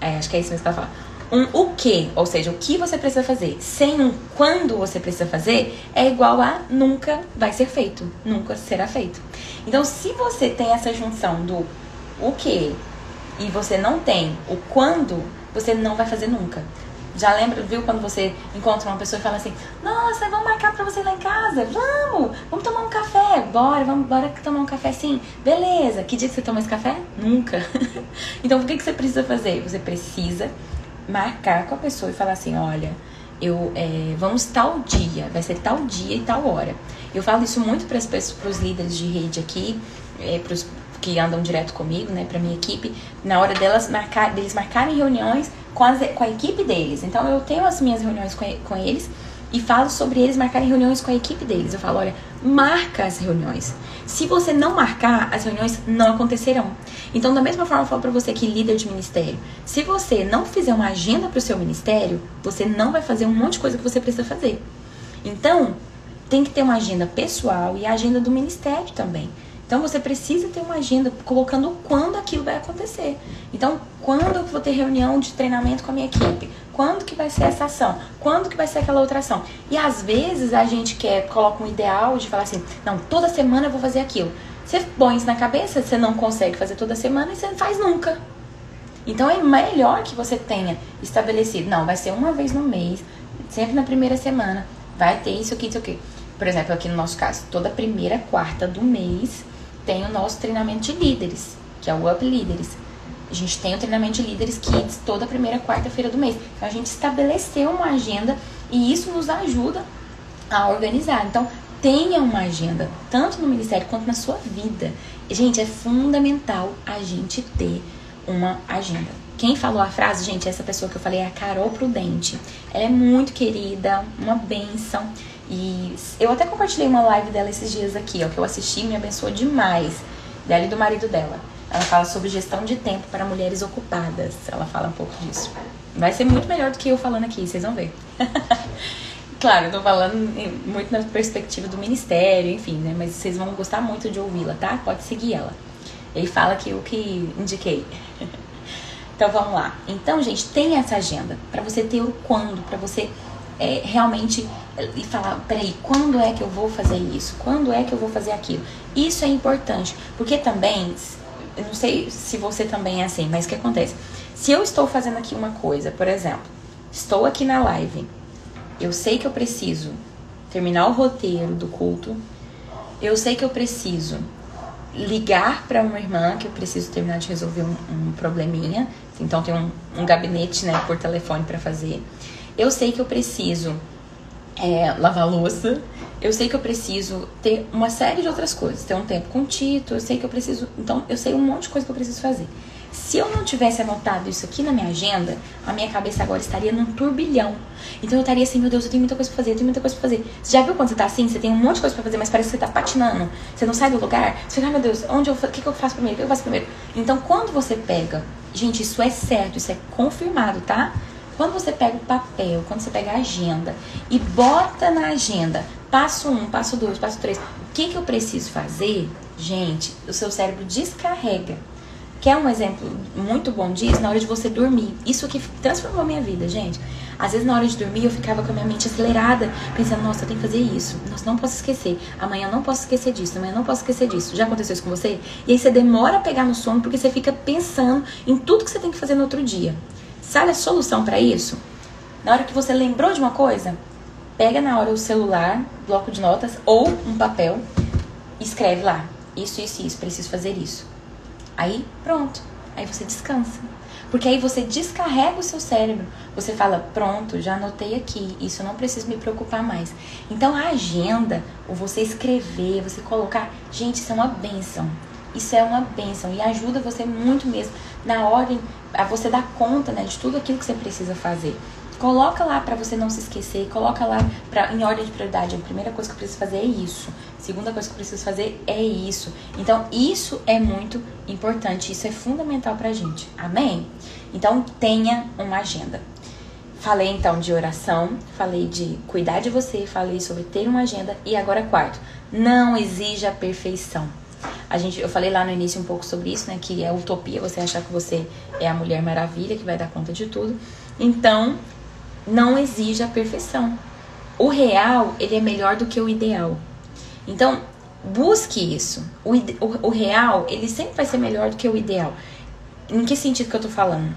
A: É, acho que é isso mesmo que ela fala um o que, ou seja, o que você precisa fazer, sem um quando você precisa fazer, é igual a nunca vai ser feito, nunca será feito. Então, se você tem essa junção do o que e você não tem o quando, você não vai fazer nunca. Já lembra, viu quando você encontra uma pessoa e fala assim: Nossa, vamos marcar pra você lá em casa? Vamos! Vamos tomar um café? Bora, vamos bora tomar um café sim? Beleza! Que dia que você toma esse café? Nunca! [LAUGHS] então, o que, que você precisa fazer? Você precisa marcar com a pessoa e falar assim, olha, eu é, vamos tal dia, vai ser tal dia e tal hora. Eu falo isso muito para os líderes de rede aqui, é, para os que andam direto comigo, né, para minha equipe, na hora delas marcar, deles marcarem reuniões com, as, com a equipe deles. Então eu tenho as minhas reuniões com, com eles e falo sobre eles marcarem reuniões com a equipe deles. Eu falo, olha, marca as reuniões. Se você não marcar, as reuniões não acontecerão. Então, da mesma forma, eu falo para você que líder de ministério, se você não fizer uma agenda para o seu ministério, você não vai fazer um monte de coisa que você precisa fazer. Então, tem que ter uma agenda pessoal e a agenda do ministério também. Então você precisa ter uma agenda colocando quando aquilo vai acontecer. Então, quando eu vou ter reunião de treinamento com a minha equipe? Quando que vai ser essa ação? Quando que vai ser aquela outra ação? E às vezes a gente quer, coloca um ideal de falar assim, não, toda semana eu vou fazer aquilo. Você põe isso na cabeça, você não consegue fazer toda semana e você não faz nunca. Então é melhor que você tenha estabelecido, não, vai ser uma vez no mês, sempre na primeira semana, vai ter isso aqui, isso aqui. Por exemplo, aqui no nosso caso, toda primeira quarta do mês tem o nosso treinamento de líderes, que é o Up Líderes. A gente tem o treinamento de líderes kids toda primeira quarta-feira do mês. Então a gente estabeleceu uma agenda e isso nos ajuda a organizar. Então tenha uma agenda, tanto no ministério quanto na sua vida. Gente, é fundamental a gente ter uma agenda. Quem falou a frase, gente, essa pessoa que eu falei é a Carol Prudente. Ela é muito querida, uma benção. E eu até compartilhei uma live dela esses dias aqui, ó, que eu assisti e me abençoou demais. Dela e do marido dela. Ela fala sobre gestão de tempo para mulheres ocupadas. Ela fala um pouco disso. Vai ser muito melhor do que eu falando aqui, vocês vão ver. [LAUGHS] claro, eu tô falando muito na perspectiva do ministério, enfim, né? Mas vocês vão gostar muito de ouvi-la, tá? Pode seguir ela. Ele fala aqui o que indiquei. [LAUGHS] então vamos lá. Então, gente, tem essa agenda para você ter o quando, para você é, realmente e falar, peraí, quando é que eu vou fazer isso? Quando é que eu vou fazer aquilo? Isso é importante, porque também, eu não sei se você também é assim, mas o que acontece? Se eu estou fazendo aqui uma coisa, por exemplo, estou aqui na live, eu sei que eu preciso terminar o roteiro do culto, eu sei que eu preciso ligar para uma irmã, que eu preciso terminar de resolver um, um probleminha, então tem um, um gabinete né, por telefone para fazer. Eu sei que eu preciso é, lavar louça. Eu sei que eu preciso ter uma série de outras coisas. Ter um tempo com o Tito, eu sei que eu preciso. Então, eu sei um monte de coisa que eu preciso fazer. Se eu não tivesse anotado isso aqui na minha agenda, a minha cabeça agora estaria num turbilhão. Então eu estaria assim, meu Deus, eu tenho muita coisa pra fazer, eu tenho muita coisa pra fazer. Você já viu quando você tá assim? Você tem um monte de coisa pra fazer, mas parece que você tá patinando. Você não sai do lugar. Você fica, ai meu Deus, onde eu, o que, que eu faço primeiro? O que eu faço primeiro? Então quando você pega, gente, isso é certo, isso é confirmado, tá? Quando você pega o papel, quando você pega a agenda e bota na agenda, passo um, passo dois, passo três, o que, que eu preciso fazer? Gente, o seu cérebro descarrega. Quer um exemplo muito bom disso? Na hora de você dormir. Isso aqui transformou minha vida, gente. Às vezes, na hora de dormir, eu ficava com a minha mente acelerada, pensando, nossa, eu tenho que fazer isso. Nossa, não posso esquecer. Amanhã eu não posso esquecer disso. Amanhã eu não posso esquecer disso. Já aconteceu isso com você? E aí você demora a pegar no sono porque você fica pensando em tudo que você tem que fazer no outro dia. Sabe a solução para isso? Na hora que você lembrou de uma coisa, pega na hora o celular, bloco de notas ou um papel, escreve lá. Isso, isso, isso. Preciso fazer isso Aí, pronto. Aí você descansa. Porque aí você descarrega o seu cérebro. Você fala, pronto, já anotei aqui, isso não preciso me preocupar mais. Então a agenda, ou você escrever, você colocar, gente, isso é uma benção. Isso é uma benção e ajuda você muito mesmo na ordem a você dar conta né, de tudo aquilo que você precisa fazer. Coloca lá para você não se esquecer, coloca lá pra, em ordem de prioridade. A primeira coisa que eu preciso fazer é isso. A segunda coisa que eu preciso fazer é isso. Então, isso é muito importante, isso é fundamental pra gente. Amém? Então, tenha uma agenda. Falei então de oração, falei de cuidar de você, falei sobre ter uma agenda e agora quarto, não exija perfeição. A gente, eu falei lá no início um pouco sobre isso, né, que é utopia você achar que você é a mulher maravilha que vai dar conta de tudo. Então, não exige a perfeição. O real, ele é melhor do que o ideal. Então, busque isso. O, o, o, real, ele sempre vai ser melhor do que o ideal. Em que sentido que eu tô falando?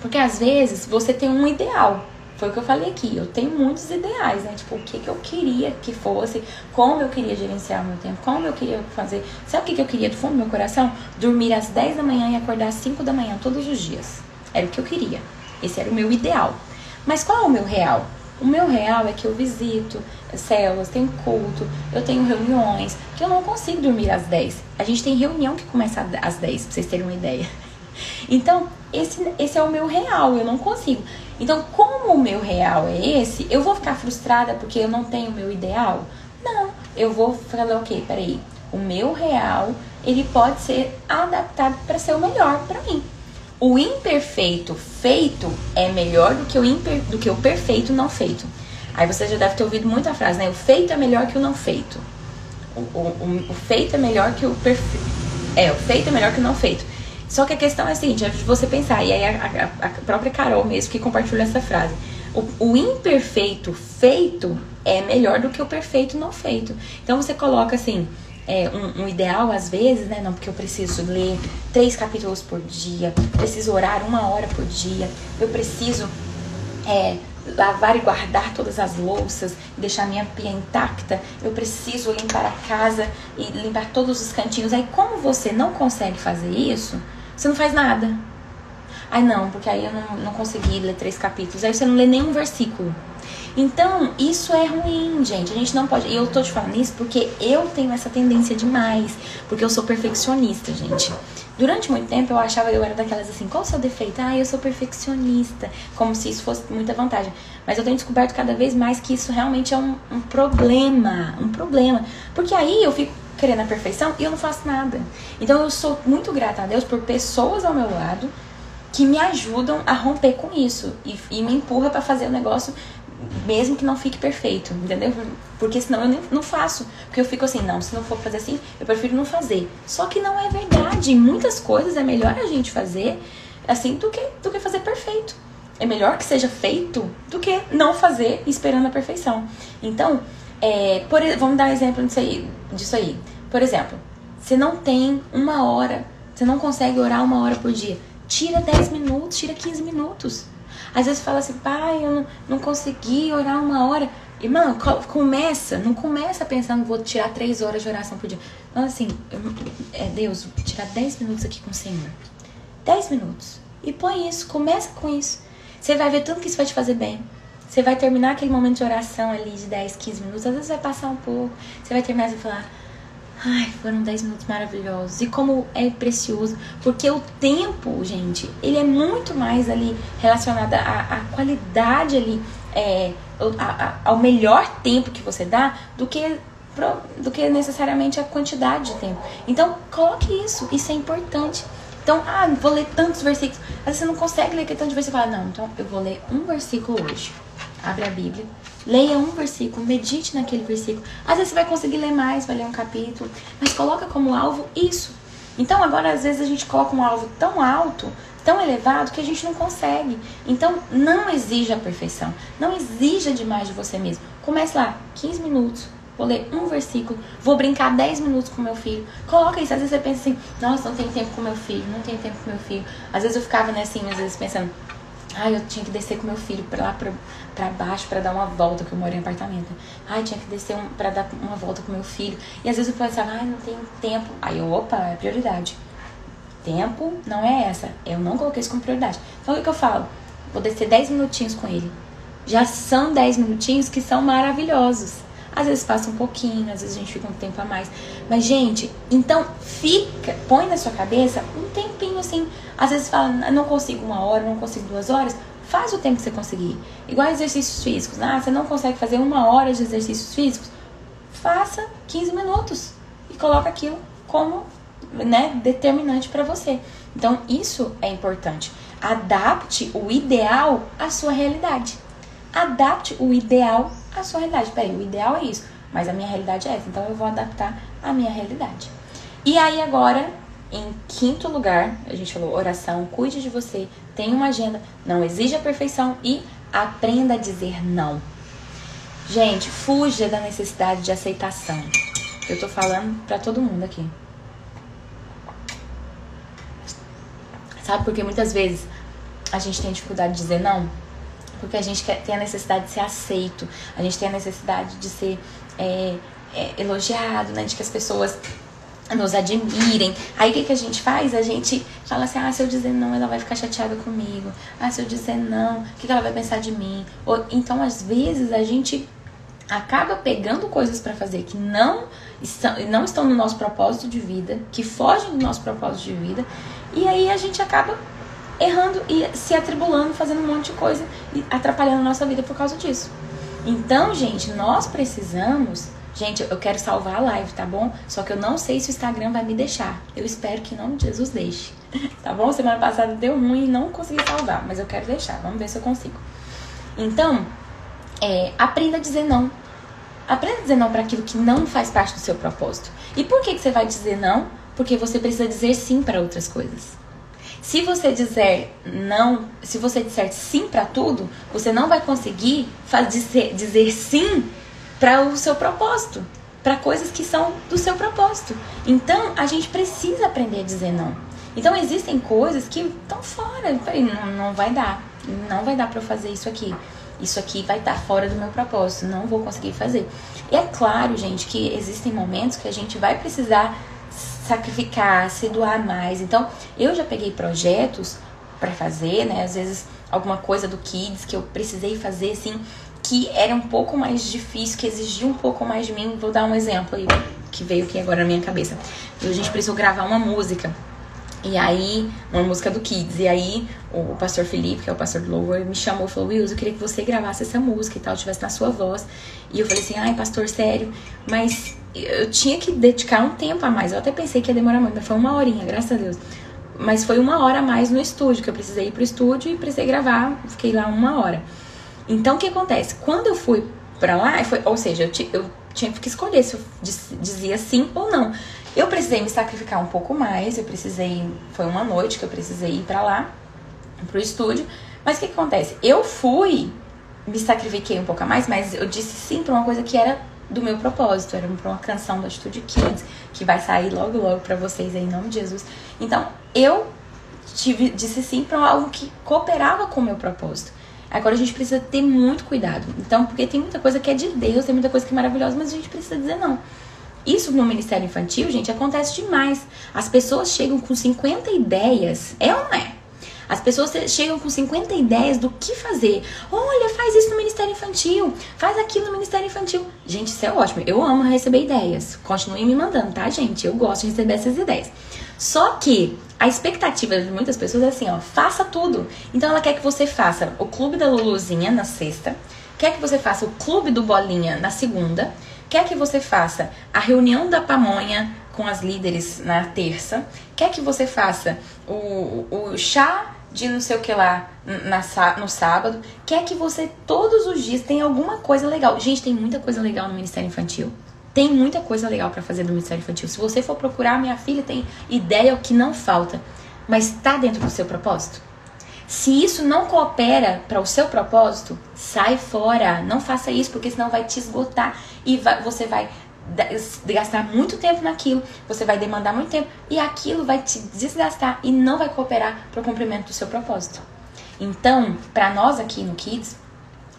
A: Porque às vezes você tem um ideal. Foi o que eu falei aqui. Eu tenho muitos ideais, né? Tipo, o que, que eu queria que fosse, como eu queria gerenciar meu tempo, como eu queria fazer. Sabe o que, que eu queria do fundo do meu coração? Dormir às 10 da manhã e acordar às 5 da manhã todos os dias. Era o que eu queria. Esse era o meu ideal. Mas qual é o meu real? O meu real é que eu visito células, tenho culto, eu tenho reuniões, que eu não consigo dormir às 10. A gente tem reunião que começa às 10, pra vocês terem uma ideia. [LAUGHS] Então, esse, esse é o meu real, eu não consigo. Então, como o meu real é esse, eu vou ficar frustrada porque eu não tenho o meu ideal? Não, eu vou falar, ok, peraí, o meu real, ele pode ser adaptado para ser o melhor para mim. O imperfeito feito é melhor do que o, imper, do que o perfeito não feito. Aí você já deve ter ouvido muita frase, né? O feito é melhor que o não feito. O, o, o feito é melhor que o perfeito. É, o feito é melhor que o não feito. Só que a questão é a seguinte, é você pensar, e aí a, a, a própria Carol mesmo que compartilhou essa frase. O, o, imperfeito feito é melhor do que o perfeito não feito. Então você coloca assim, é, um, um, ideal às vezes, né? Não, porque eu preciso ler três capítulos por dia, preciso orar uma hora por dia, eu preciso é, lavar e guardar todas as louças, deixar minha pia intacta, eu preciso limpar a casa e limpar todos os cantinhos. Aí, como você não consegue fazer isso, você não faz nada. Ai, não, porque aí eu não, não consegui ler três capítulos. Aí você não lê nenhum versículo. Então, isso é ruim, gente. A gente não pode. E eu tô te falando isso porque eu tenho essa tendência demais. Porque eu sou perfeccionista, gente. Durante muito tempo eu achava que eu era daquelas assim, qual o seu defeito? Ah, eu sou perfeccionista. Como se isso fosse muita vantagem. Mas eu tenho descoberto cada vez mais que isso realmente é um, um problema. Um problema. Porque aí eu fico querendo a perfeição e eu não faço nada. Então eu sou muito grata a Deus por pessoas ao meu lado que me ajudam a romper com isso e, e me empurra para fazer o negócio mesmo que não fique perfeito, entendeu? Porque senão eu nem, não faço. Porque eu fico assim, não, se não for fazer assim, eu prefiro não fazer. Só que não é verdade. Muitas coisas é melhor a gente fazer assim do que, do que fazer perfeito. É melhor que seja feito do que não fazer esperando a perfeição. Então, é, por, vamos dar um exemplo disso aí, disso aí. Por exemplo, você não tem uma hora, você não consegue orar uma hora por dia. Tira 10 minutos, tira 15 minutos. Às vezes fala assim, pai, eu não, não consegui orar uma hora. Irmã, começa, não começa pensando, vou tirar três horas de oração por dia. Então, assim, é Deus, vou tirar dez minutos aqui com o Senhor. Dez minutos. E põe isso, começa com isso. Você vai ver tudo que isso vai te fazer bem. Você vai terminar aquele momento de oração ali de 10, 15 minutos. Às vezes vai passar um pouco. Você vai terminar e falar, Ai, foram 10 minutos maravilhosos. E como é precioso. Porque o tempo, gente, ele é muito mais ali relacionado à, à qualidade ali, é, ao melhor tempo que você dá do que, do que necessariamente a quantidade de tempo. Então, coloque isso. Isso é importante. Então, ah, vou ler tantos versículos. Às vezes você não consegue ler tantos versículos. Fala, não, então eu vou ler um versículo hoje. Abre a Bíblia Leia um versículo, medite naquele versículo. Às vezes você vai conseguir ler mais, vai ler um capítulo, mas coloca como alvo isso. Então agora às vezes a gente coloca um alvo tão alto, tão elevado que a gente não consegue. Então não exija a perfeição, não exija demais de você mesmo. Comece lá, 15 minutos, vou ler um versículo, vou brincar 10 minutos com meu filho. Coloca isso, às vezes você pensa assim, nossa, não tenho tempo com meu filho, não tenho tempo com meu filho. Às vezes eu ficava né, assim, às vezes pensando, ai, eu tinha que descer com meu filho para lá pra, pra baixo para dar uma volta, que eu moro em apartamento. Ai, tinha que descer um, para dar uma volta com meu filho. E às vezes eu pensava, ai, não tenho tempo. Aí eu, opa, é prioridade. Tempo não é essa. Eu não coloquei isso como prioridade. Então o que, que eu falo? Vou descer 10 minutinhos com ele. Já são 10 minutinhos que são maravilhosos. Às vezes passa um pouquinho, às vezes a gente fica um tempo a mais. Mas, gente, então fica, põe na sua cabeça um tempinho assim. Às vezes fala, não consigo uma hora, não consigo duas horas. Faz o tempo que você conseguir. Igual exercícios físicos. Ah, você não consegue fazer uma hora de exercícios físicos? Faça 15 minutos. E coloca aquilo como né, determinante para você. Então, isso é importante. Adapte o ideal à sua realidade. Adapte o ideal à sua realidade. Peraí, o ideal é isso, mas a minha realidade é essa. Então, eu vou adaptar a minha realidade. E aí, agora, em quinto lugar, a gente falou oração, cuide de você, tenha uma agenda, não exija perfeição e aprenda a dizer não. Gente, fuja da necessidade de aceitação. Eu tô falando para todo mundo aqui. Sabe? Porque muitas vezes a gente tem dificuldade de dizer não. Porque a gente quer, tem a necessidade de ser aceito. A gente tem a necessidade de ser é, é, elogiado, né? De que as pessoas nos admirem. Aí o que, que a gente faz? A gente fala assim: ah, se eu dizer não, ela vai ficar chateada comigo. Ah, se eu dizer não, o que, que ela vai pensar de mim? Ou, então, às vezes, a gente acaba pegando coisas para fazer que não estão, não estão no nosso propósito de vida, que fogem do nosso propósito de vida, e aí a gente acaba errando e se atribulando, fazendo um monte de coisa e atrapalhando a nossa vida por causa disso. Então, gente, nós precisamos. Gente, eu quero salvar a live, tá bom? Só que eu não sei se o Instagram vai me deixar. Eu espero que não Jesus deixe. [LAUGHS] Tá bom? Semana passada deu ruim e não consegui salvar, mas eu quero deixar. Vamos ver se eu consigo. Então, é, aprenda a dizer não. Aprenda a dizer não para aquilo que não faz parte do seu propósito. E por que, que você vai dizer não? Porque você precisa dizer sim para outras coisas. Se você dizer não, se você disser sim para tudo, você não vai conseguir fazer, dizer sim para o seu propósito, para coisas que são do seu propósito. Então, a gente precisa aprender a dizer não. Então, existem coisas que estão fora. Não, não vai dar. Não vai dar para eu fazer isso aqui. Isso aqui vai estar fora do meu propósito. Não vou conseguir fazer. E é claro, gente, que existem momentos que a gente vai precisar sacrificar, se doar mais. Então, eu já peguei projetos para fazer, né? Às vezes alguma coisa do Kids que eu precisei fazer assim, que era um pouco mais difícil, que exigia um pouco mais de mim. Vou dar um exemplo aí que veio aqui agora na minha cabeça. A gente precisou gravar uma música. E aí, uma música do Kids. E aí, o pastor Felipe, que é o pastor do Louvor, me chamou e falou: Wilson, eu queria que você gravasse essa música e tal, tivesse na sua voz. E eu falei assim: ai, pastor, sério, mas eu tinha que dedicar um tempo a mais. Eu até pensei que ia demorar muito, mas foi uma horinha, graças a Deus. Mas foi uma hora a mais no estúdio, que eu precisei ir pro estúdio e precisei gravar. Fiquei lá uma hora. Então, o que acontece? Quando eu fui pra lá, foi, ou seja, eu, eu tinha que escolher se eu dizia sim ou não. Eu precisei me sacrificar um pouco mais, eu precisei. Foi uma noite que eu precisei ir pra lá, pro estúdio. Mas o que, acontece? Eu fui, me sacrifiquei um pouco mais, mas eu disse sim pra uma coisa que era do meu propósito. Era para uma canção da Atitude Kids, que vai sair logo, logo para vocês aí, em nome de Jesus. Então, eu tive, disse sim para algo que cooperava com o meu propósito. Agora a gente precisa ter muito cuidado. Então, porque tem muita coisa que é de Deus, tem muita coisa que é maravilhosa, mas a gente precisa dizer não. Isso no Ministério Infantil, gente, acontece demais. As pessoas chegam com 50 ideias. É ou não é? As pessoas chegam com 50 ideias do que fazer. Olha, faz isso no Ministério Infantil, faz aquilo no Ministério Infantil. Gente, isso é ótimo. Eu amo receber ideias. Continuem me mandando, tá, gente? Eu gosto de receber essas ideias. Só que a expectativa de muitas pessoas é assim, ó, faça tudo. Então ela quer que você faça o clube da Luluzinha na sexta, quer que você faça o clube do Bolinha na segunda, quer que você faça a reunião da pamonha com as líderes na terça, quer que você faça o, o chá de não sei o que lá na, no sábado, quer que você todos os dias tenha alguma coisa legal. Gente, tem muita coisa legal no Ministério Infantil. Tem muita coisa legal para fazer do Ministério Infantil. Se você for procurar, minha filha tem ideia o que não falta. Mas está dentro do seu propósito? Se isso não coopera para o seu propósito, sai fora. Não faça isso, porque senão vai te esgotar e vai, você vai gastar muito tempo naquilo, você vai demandar muito tempo e aquilo vai te desgastar e não vai cooperar para o cumprimento do seu propósito. Então, para nós aqui no Kids,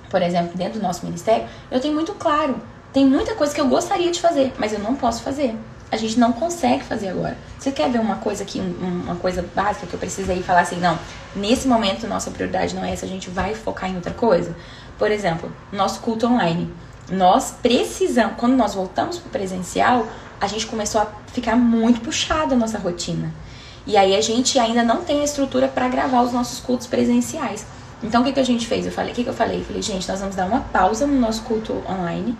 A: por exemplo, dentro do nosso ministério, eu tenho muito claro, tem muita coisa que eu gostaria de fazer, mas eu não posso fazer. A gente não consegue fazer agora. Você quer ver uma coisa aqui, uma coisa básica que eu precisei falar assim, não, nesse momento nossa prioridade não é essa, a gente vai focar em outra coisa? Por exemplo, nosso culto online nós precisamos, quando nós voltamos para o presencial, a gente começou a ficar muito puxada a nossa rotina. E aí a gente ainda não tem a estrutura para gravar os nossos cultos presenciais. Então o que, que a gente fez? Eu falei, o que, que eu falei? Eu falei, gente, nós vamos dar uma pausa no nosso culto online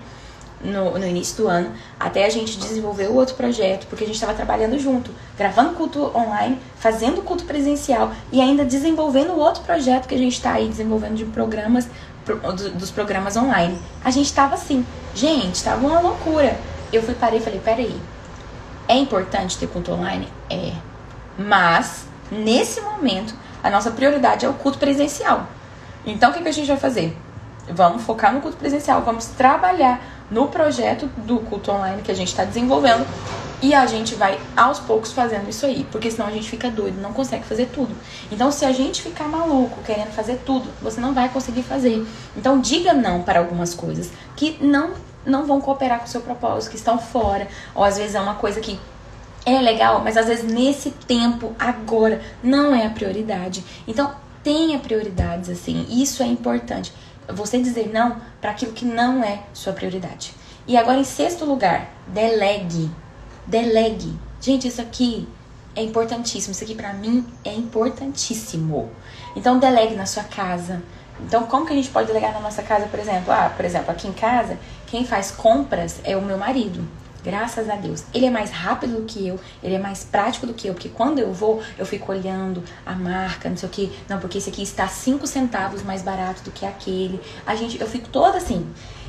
A: no, no início do ano, até a gente desenvolver o outro projeto, porque a gente estava trabalhando junto, gravando culto online, fazendo culto presencial e ainda desenvolvendo o outro projeto que a gente está aí desenvolvendo de programas dos programas online. A gente tava assim, gente, tava uma loucura. Eu fui parei e falei, peraí, é importante ter culto online? É. Mas, nesse momento, a nossa prioridade é o culto presencial. Então, o que, que a gente vai fazer? Vamos focar no culto presencial, vamos trabalhar no projeto do culto online que a gente está desenvolvendo e a gente vai aos poucos fazendo isso aí, porque senão a gente fica doido, não consegue fazer tudo. Então, se a gente ficar maluco querendo fazer tudo, você não vai conseguir fazer. Então, diga não para algumas coisas que não não vão cooperar com o seu propósito, que estão fora, ou às vezes é uma coisa que é legal, mas às vezes nesse tempo, agora, não é a prioridade. Então, tenha prioridades assim. Isso é importante. Você dizer não para aquilo que não é sua prioridade. E agora, em sexto lugar, delegue. Delegue. Gente, isso aqui é importantíssimo. Isso aqui para mim é importantíssimo. Então delegue na sua casa. Então como que a gente pode delegar na nossa casa, por exemplo? Ah, por exemplo, aqui em casa, quem faz compras é o meu marido. Graças a Deus. Ele é mais rápido do que eu, ele é mais prático do que eu, porque quando eu vou, eu fico olhando a marca, não sei o que. Não, porque esse aqui está 5 centavos mais barato do que aquele. A gente, eu fico toda assim.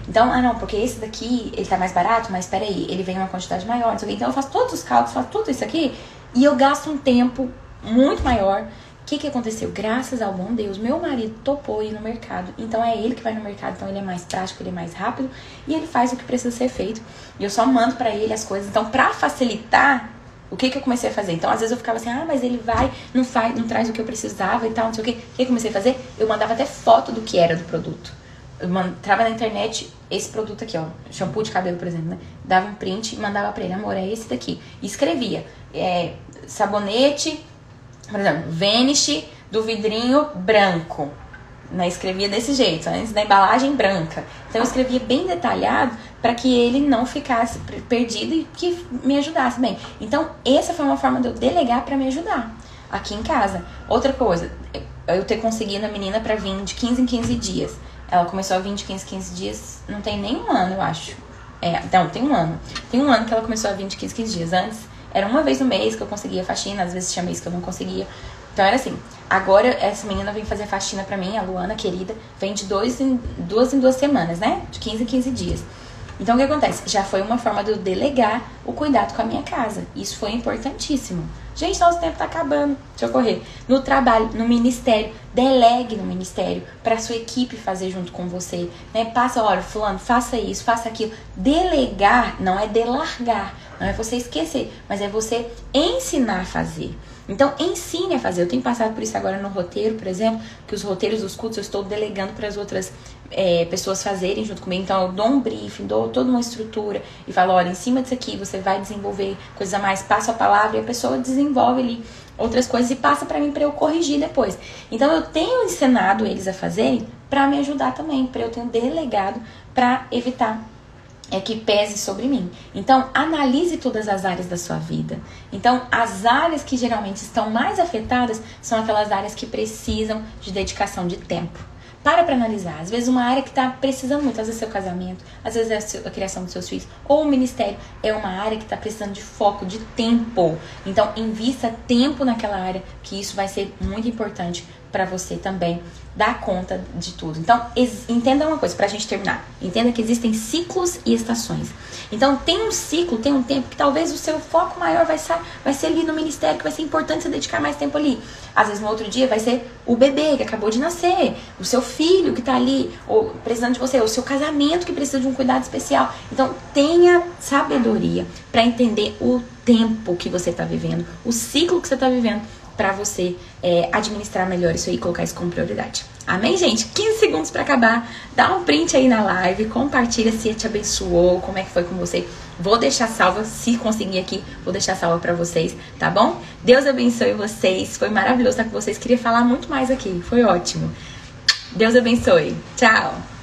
A: Então, ah não, porque esse daqui, ele tá mais barato, mas peraí, ele vem uma quantidade maior, não sei o que. Então eu faço todos os cálculos, faço tudo isso aqui e eu gasto um tempo muito maior. Que, que aconteceu? Graças ao bom Deus, meu marido topou ir no mercado. Então é ele que vai no mercado, então ele é mais prático, ele é mais rápido e ele faz o que precisa ser feito. E eu só mando para ele as coisas. Então, pra facilitar, o que, que eu comecei a fazer? Então, às vezes eu ficava assim, ah, mas ele vai, não faz, não traz o que eu precisava e tal, não sei o que. O que eu comecei a fazer? Eu mandava até foto do que era do produto eu entrava na internet, esse produto aqui, ó, shampoo de cabelo, por exemplo, né? Dava um print e mandava pra ele, amor, é esse daqui. E escrevia, é, sabonete, por exemplo, Vanish do vidrinho branco. Né? Escrevia desse jeito, antes da embalagem branca. Então eu escrevia bem detalhado para que ele não ficasse perdido e que me ajudasse bem. Então, essa foi uma forma de eu delegar para me ajudar aqui em casa. Outra coisa, eu ter conseguido a menina para vir de 15 em 15 dias. Ela começou a vir de 15, 15 dias, não tem nem um ano, eu acho. É, não, tem um ano. Tem um ano que ela começou a vir de 15, 15 dias. Antes, era uma vez no mês que eu conseguia faxina, às vezes tinha mês que eu não conseguia. Então era assim, agora essa menina vem fazer faxina pra mim, a Luana querida, vem de dois em, duas em duas semanas, né? De 15 em 15 dias. Então o que acontece? Já foi uma forma de eu delegar o cuidado com a minha casa. Isso foi importantíssimo. Gente, nosso tempo tá acabando. Deixa eu correr. No trabalho, no ministério, delegue no ministério para sua equipe fazer junto com você, né? Passa, olha, fulano, faça isso, faça aquilo. Delegar não é delargar, não é você esquecer, mas é você ensinar a fazer. Então, ensine a fazer. Eu tenho passado por isso agora no roteiro, por exemplo, que os roteiros dos cultos eu estou delegando para as outras é, pessoas fazerem junto comigo. Então, eu dou um briefing, dou toda uma estrutura e falo: olha, em cima disso aqui você vai desenvolver coisas a mais, passo a palavra e a pessoa desenvolve ali outras coisas e passa para mim para eu corrigir depois. Então, eu tenho ensinado eles a fazerem para me ajudar também, para eu ter delegado para evitar é que pese sobre mim. Então, analise todas as áreas da sua vida. Então, as áreas que geralmente estão mais afetadas são aquelas áreas que precisam de dedicação de tempo. Para para analisar. Às vezes, uma área que está precisando muito, às vezes é seu casamento, às vezes é a criação dos seus filhos, ou o ministério, é uma área que está precisando de foco, de tempo. Então, invista tempo naquela área, que isso vai ser muito importante para você também dar conta de tudo. Então, entenda uma coisa pra gente terminar. Entenda que existem ciclos e estações. Então, tem um ciclo, tem um tempo que talvez o seu foco maior vai ser, vai ser ali no ministério, que vai ser importante você dedicar mais tempo ali. Às vezes, no outro dia, vai ser o bebê que acabou de nascer, o seu filho que tá ali, ou precisando de você, o seu casamento que precisa de um cuidado especial. Então, tenha sabedoria para entender o tempo que você tá vivendo, o ciclo que você tá vivendo para você é, administrar melhor isso aí e colocar isso como prioridade. Amém, gente? 15 segundos para acabar. Dá um print aí na live, compartilha se te abençoou, como é que foi com você. Vou deixar salva, se conseguir aqui, vou deixar salva para vocês, tá bom? Deus abençoe vocês. Foi maravilhoso estar com vocês. Queria falar muito mais aqui. Foi ótimo. Deus abençoe. Tchau.